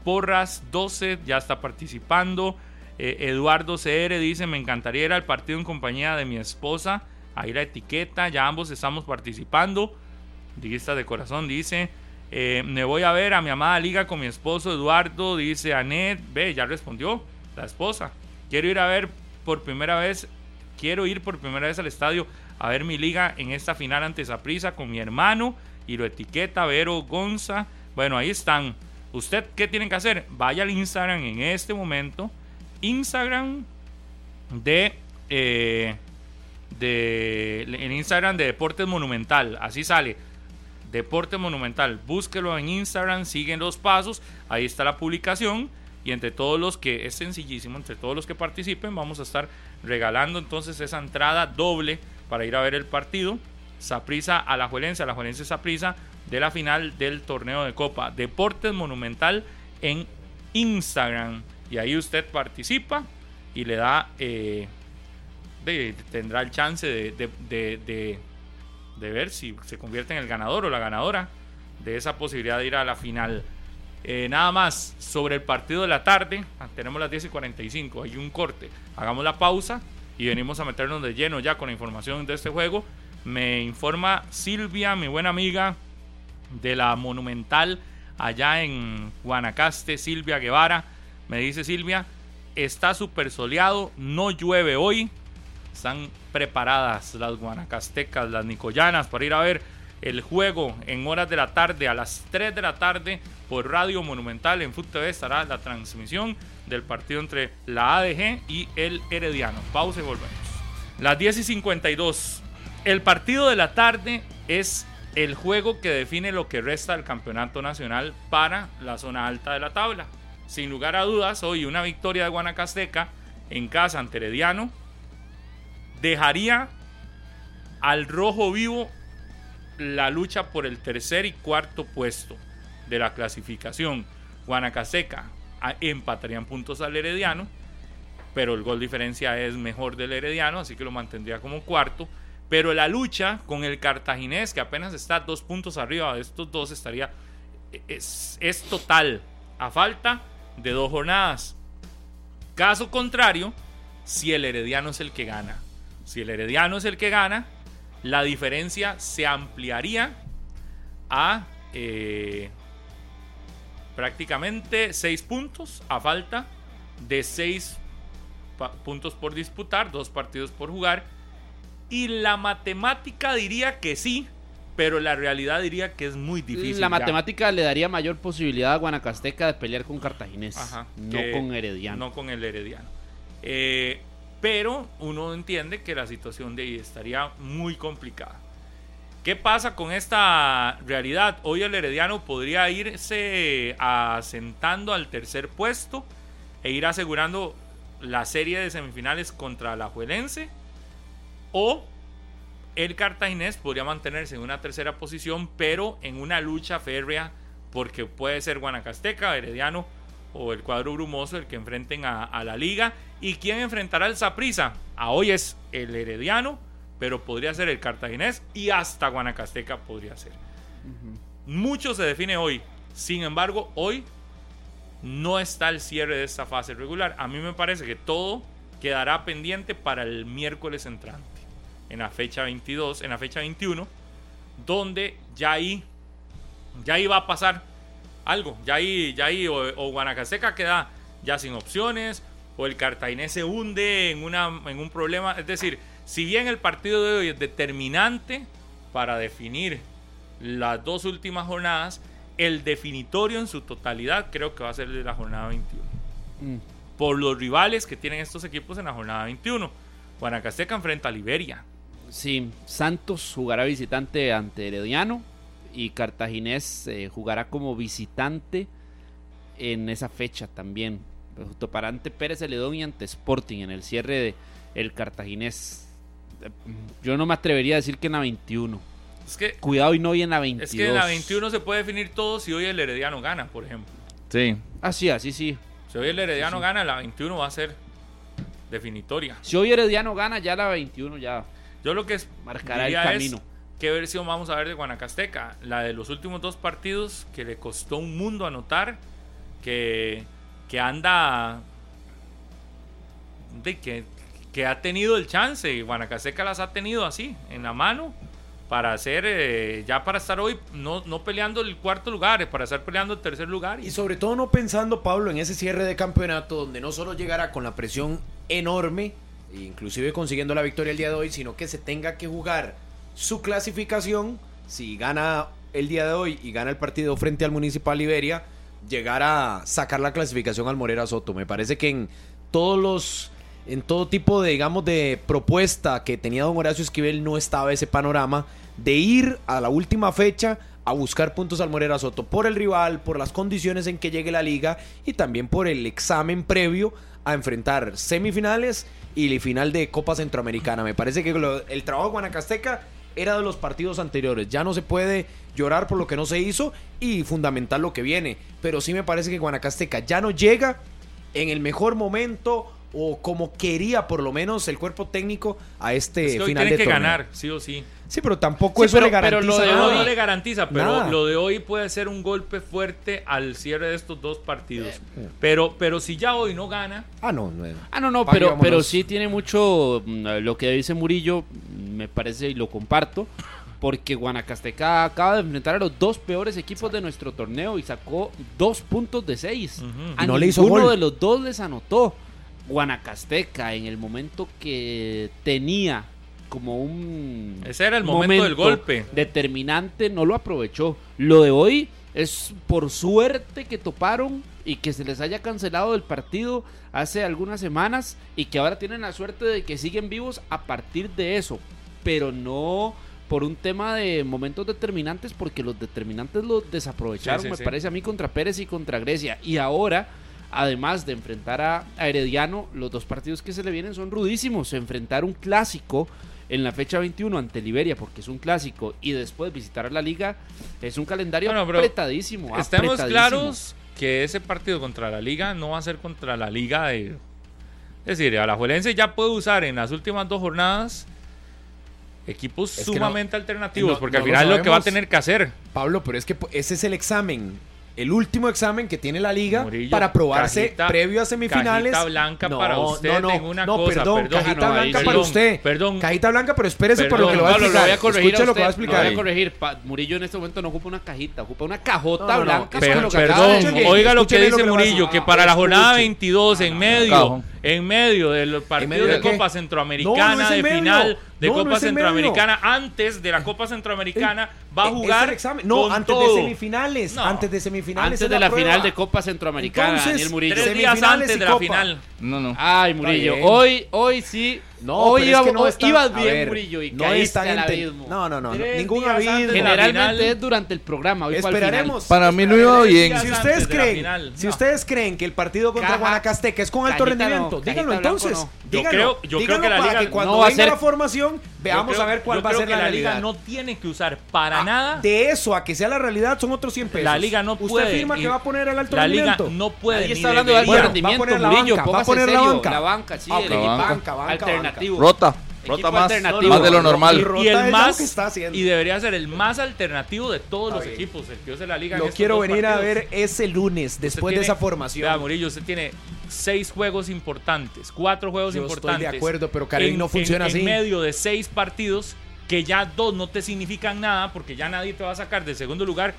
Porras 12 ya está participando. Eh, Eduardo CR dice, me encantaría ir al partido en compañía de mi esposa. Ahí la etiqueta, ya ambos estamos participando. Liguista de corazón dice, eh, me voy a ver a mi amada liga con mi esposo Eduardo, dice Anet, ve, ya respondió la esposa. Quiero ir a ver por primera vez, quiero ir por primera vez al estadio a ver mi liga en esta final ante Saprisa con mi hermano y lo etiqueta Vero Gonza. Bueno, ahí están. ¿Usted qué tiene que hacer? Vaya al Instagram en este momento. Instagram de, eh, de el Instagram de Deportes Monumental. Así sale. Deporte Monumental. Búsquelo en Instagram, siguen los pasos. Ahí está la publicación. Y entre todos los que, es sencillísimo, entre todos los que participen, vamos a estar regalando entonces esa entrada doble para ir a ver el partido. Saprisa a la Juelense, a la Juelense Saprisa de la final del torneo de Copa Deportes Monumental en Instagram. Y ahí usted participa y le da, eh, tendrá el chance de, de, ver si se convierte en el ganador o la ganadora de esa posibilidad de ir a la final. Eh, nada más sobre el partido de la tarde, ah, tenemos las 10 y 45, hay un corte, hagamos la pausa y venimos a meternos de lleno ya con la información de este juego. Me informa Silvia, mi buena amiga, de la Monumental allá en Guanacaste, Silvia Guevara. Me dice Silvia, está súper soleado, no llueve hoy. Están preparadas las guanacastecas, las nicoyanas para ir a ver el juego en horas de la tarde, a las 3 de la tarde, por Radio Monumental en Foot TV estará la transmisión del partido entre la ADG y el Herediano. Pausa y volvemos. Las 10 y 52. El partido de la tarde es el juego que define lo que resta del campeonato nacional para la zona alta de la tabla. Sin lugar a dudas, hoy una victoria de Guanacasteca en casa ante Herediano dejaría al rojo vivo la lucha por el tercer y cuarto puesto de la clasificación. Guanacaseca empatarían puntos al Herediano, pero el gol diferencia es mejor del Herediano, así que lo mantendría como cuarto. Pero la lucha con el cartaginés, que apenas está dos puntos arriba de estos dos, estaría. Es, total, a falta de dos jornadas. Caso contrario, si el Herediano es el que gana. Si el Herediano es el que gana, la diferencia se ampliaría a eh, prácticamente 6 puntos a falta de 6 puntos por disputar, dos partidos por jugar. Y la matemática diría que sí, pero la realidad diría que es muy difícil. La matemática le daría mayor posibilidad a Guanacasteca de pelear con Cartaginés, no con Herediano. No con el Herediano. Eh, pero uno entiende que la situación de ahí estaría muy complicada. ¿Qué pasa con esta realidad? Hoy el Herediano podría irse asentando al tercer puesto e ir asegurando la serie de semifinales contra la Juelense. O el Cartaginés podría mantenerse en una tercera posición, pero en una lucha férrea, porque puede ser Guanacasteca, Herediano o el cuadro brumoso el que enfrenten a, la liga. ¿Y quién enfrentará al Saprisa? A hoy es el Herediano, pero podría ser el Cartaginés y hasta Guanacasteca podría ser. Mucho se define hoy. Sin embargo, hoy no está el cierre de esta fase regular. A mí me parece que todo quedará pendiente para el miércoles entrante, en la fecha 22, en la fecha 21, donde ya ahí, ya ahí va a pasar algo. Ya ahí, ya ahí o, Guanacaseca queda ya sin opciones, o el Cartaginés se hunde en, una, en un problema. Es decir, si bien el partido de hoy es determinante para definir las dos últimas jornadas, el definitorio en su totalidad creo que va a ser de la jornada 21. Mm. Por los rivales que tienen estos equipos en la jornada 21. Guanacasteca enfrenta a Liberia. Sí, Santos jugará visitante ante Herediano y Cartaginés eh, jugará como visitante en esa fecha también. Toparante Pérez Celedón y ante Sporting en el cierre de el Cartaginés. Yo no me atrevería a decir que en la 21. Es que, Cuidado y no hoy en la 22. Es que en la 21 se puede definir todo si hoy el Herediano gana, por ejemplo. Sí. Así, así sí. Si hoy el Herediano gana, la 21 va a ser definitoria. Si hoy Herediano gana, ya la 21 ya. Yo lo que es marcará el camino. ¿Qué versión vamos a ver de Guanacasteca? La de los últimos dos partidos que le costó un mundo anotar, que, que anda, de, que, que ha tenido el chance y Guanacasteca las ha tenido así, en la mano, para hacer, eh, ya para estar hoy no, no peleando el cuarto lugar, para estar peleando el tercer lugar. Y sobre todo no pensando, Pablo, en ese cierre de campeonato donde no solo llegará con la presión enorme, inclusive consiguiendo la victoria el día de hoy, sino que se tenga que jugar su clasificación, si gana el día de hoy y gana el partido frente al Municipal Iberia, llegar a sacar la clasificación al Morera Soto. Me parece que en todos los en todo tipo de digamos de propuesta que tenía don Horacio Esquivel no estaba ese panorama de ir a la última fecha a buscar puntos al Morera Soto por el rival, por las condiciones en que llegue la liga y también por el examen previo a enfrentar semifinales y final de Copa Centroamericana. Me parece que el trabajo de Guanacasteca era de los partidos anteriores. Ya no se puede llorar por lo que no se hizo y fundamental lo que viene. Pero sí me parece que Guanacasteca ya no llega en el mejor momento o como quería por lo menos el cuerpo técnico a este es que final tiene que ganar, sí o sí. Sí, pero tampoco eso le garantiza. Pero lo de hoy no le garantiza, pero lo de hoy puede ser un golpe fuerte al cierre de estos dos partidos. Eh. Pero, pero si ya hoy no gana. Ah, no, no. Ah, no, no, pero, pero sí tiene mucho. Mm, lo que dice Murillo, me parece y lo comparto. Porque Guanacasteca acaba de enfrentar a los dos peores equipos de nuestro torneo y sacó dos puntos de seis. A no le hizo Uno de los dos les anotó. Guanacasteca en el momento que tenía como un... Ese era el momento, del golpe. Determinante, no lo aprovechó. Lo de hoy es por suerte que toparon y que se les haya cancelado el partido hace algunas semanas y que ahora tienen la suerte de que siguen vivos a partir de eso, pero no por un tema de momentos determinantes porque los determinantes los desaprovecharon, me parece a mí contra Pérez y contra Grecia y ahora además de enfrentar a, Herediano, los dos partidos que se le vienen son rudísimos, enfrentar un clásico en la fecha 21 ante Liberia porque es un clásico y después visitar a la liga es un calendario apretadísimo. Estamos claros que ese partido contra la liga no va a ser contra la liga de... Es decir, a la Juelense ya puede usar en las últimas dos jornadas equipos sumamente alternativos, porque al final es lo que va a tener que hacer. Pablo, pero es que ese es el examen el último examen que tiene la liga para probarse previo a semifinales. Cajita blanca para usted. No, no, una no, cosa, perdón, cajita blanca para usted. Perdón. Cajita blanca, pero espérese por lo que lo va a explicar. Lo voy a Escuche lo que va a explicar. Lo voy a corregir. Murillo en este momento no ocupa una cajita, ocupa una cajota blanca. Pero, perdón, oiga lo que dice Murillo, que para la jornada 22 en medio, en medio del partido de Copa Centroamericana de final de Copa Centroamericana antes de la Copa Centroamericana va a jugar no antes de semifinales antes de semifinales antes de la, final de Copa Centroamericana Daniel Murillo. Tres días antes de la final. No no. Ay Murillo hoy hoy sí no, hoy iba, no ibas bien, Murillo, y no caíste al abismo. No, no, no, ningún abismo. Generalmente es durante el programa. Hoy Esperaremos. Para mí no iba bien. Si ustedes creen, si ustedes creen que el partido contra Guanacasteca es con alto rendimiento, díganlo entonces. Yo creo, yo creo que la liga que cuando no venga la formación veamos a ver cuál va a ser la, la liga no tiene que usar para ah, nada. De eso a que sea la realidad son otros 100 pesos. La liga no puede. Usted afirma que va a poner el alto rendimiento. La liga no puede. Ahí está hablando de alto rendimiento, Murillo. Va a poner la banca. La banca, sí, el equipo alternativo. Rota. Rota más, más de lo normal. Y, el más y debería ser el más alternativo de todos los equipos, el que de la liga. Lo quiero venir a ver ese lunes después de esa formación. Vea, Murillo, usted tiene seis juegos importantes, cuatro juegos Yo importantes. Estoy de acuerdo, pero Karen no funciona así. En medio de seis partidos que ya dos no te significan nada porque ya nadie te va a sacar del segundo lugar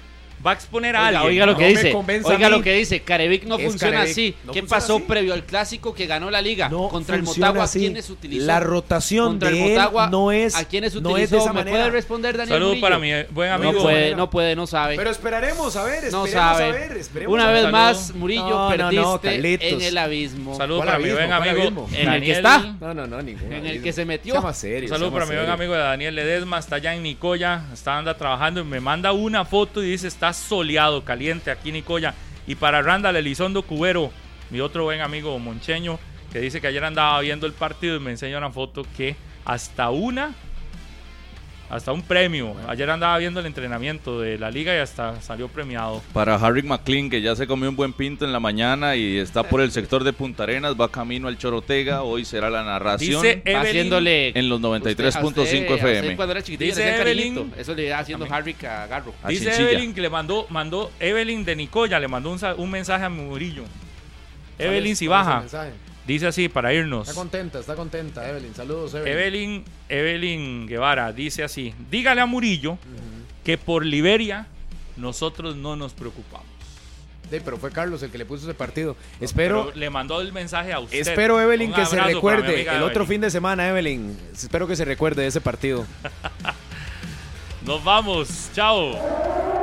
va a exponer a alguien. Oiga lo que dice. Oiga lo que dice. Carevic no funciona así. ¿Qué pasó previo al clásico que ganó la liga? contra el Motagua, ¿a quiénes utilizó? La rotación contra de el Motagua, no es ¿A quiénes utilizó? No ¿Me puede responder Daniel Saludos para mi buen amigo. No puede, no puede, no sabe. Pero esperaremos a ver, no sabe. a ver. Una vez más, Murillo, perdiste en el abismo. Saludos para mi buen amigo. ¿En el que está? No, no, no, ninguno. En el que se metió. Saludos para mi buen amigo de Daniel Ledesma, está allá en Nicoya, está anda trabajando y me manda una foto y dice, está soleado, caliente aquí en Nicoya. Y para Randall Elizondo Cubero, mi otro buen amigo moncheño, que dice que ayer andaba viendo el partido y me enseña una foto que hasta una hasta un premio. Ayer andaba viendo el entrenamiento de la liga y hasta salió premiado. Para Harry McLean, que ya se comió un buen pinto en la mañana y está por el sector de Punta Arenas, va camino al Chorotega. Hoy será la narración Dice haciéndole en los 93.5 FM. Cuando era Dice Evelyn, eso le iba haciendo Harry a Garro. Dice Evelyn que le mandó, mandó Evelyn de Nicoya, le mandó un, un mensaje a Murillo. Evelyn si baja. Dice así para irnos. Está contenta, está contenta, Evelyn. Saludos, Evelyn. Evelyn, Evelyn Guevara dice así: dígale a Murillo que por Liberia nosotros no nos preocupamos. Sí, pero fue Carlos el que le puso ese partido. espero. le mandó el mensaje a usted. Espero, Evelyn, que se recuerde el otro fin de semana, Evelyn. Espero que se recuerde de ese partido. *laughs* Nos vamos. Chao.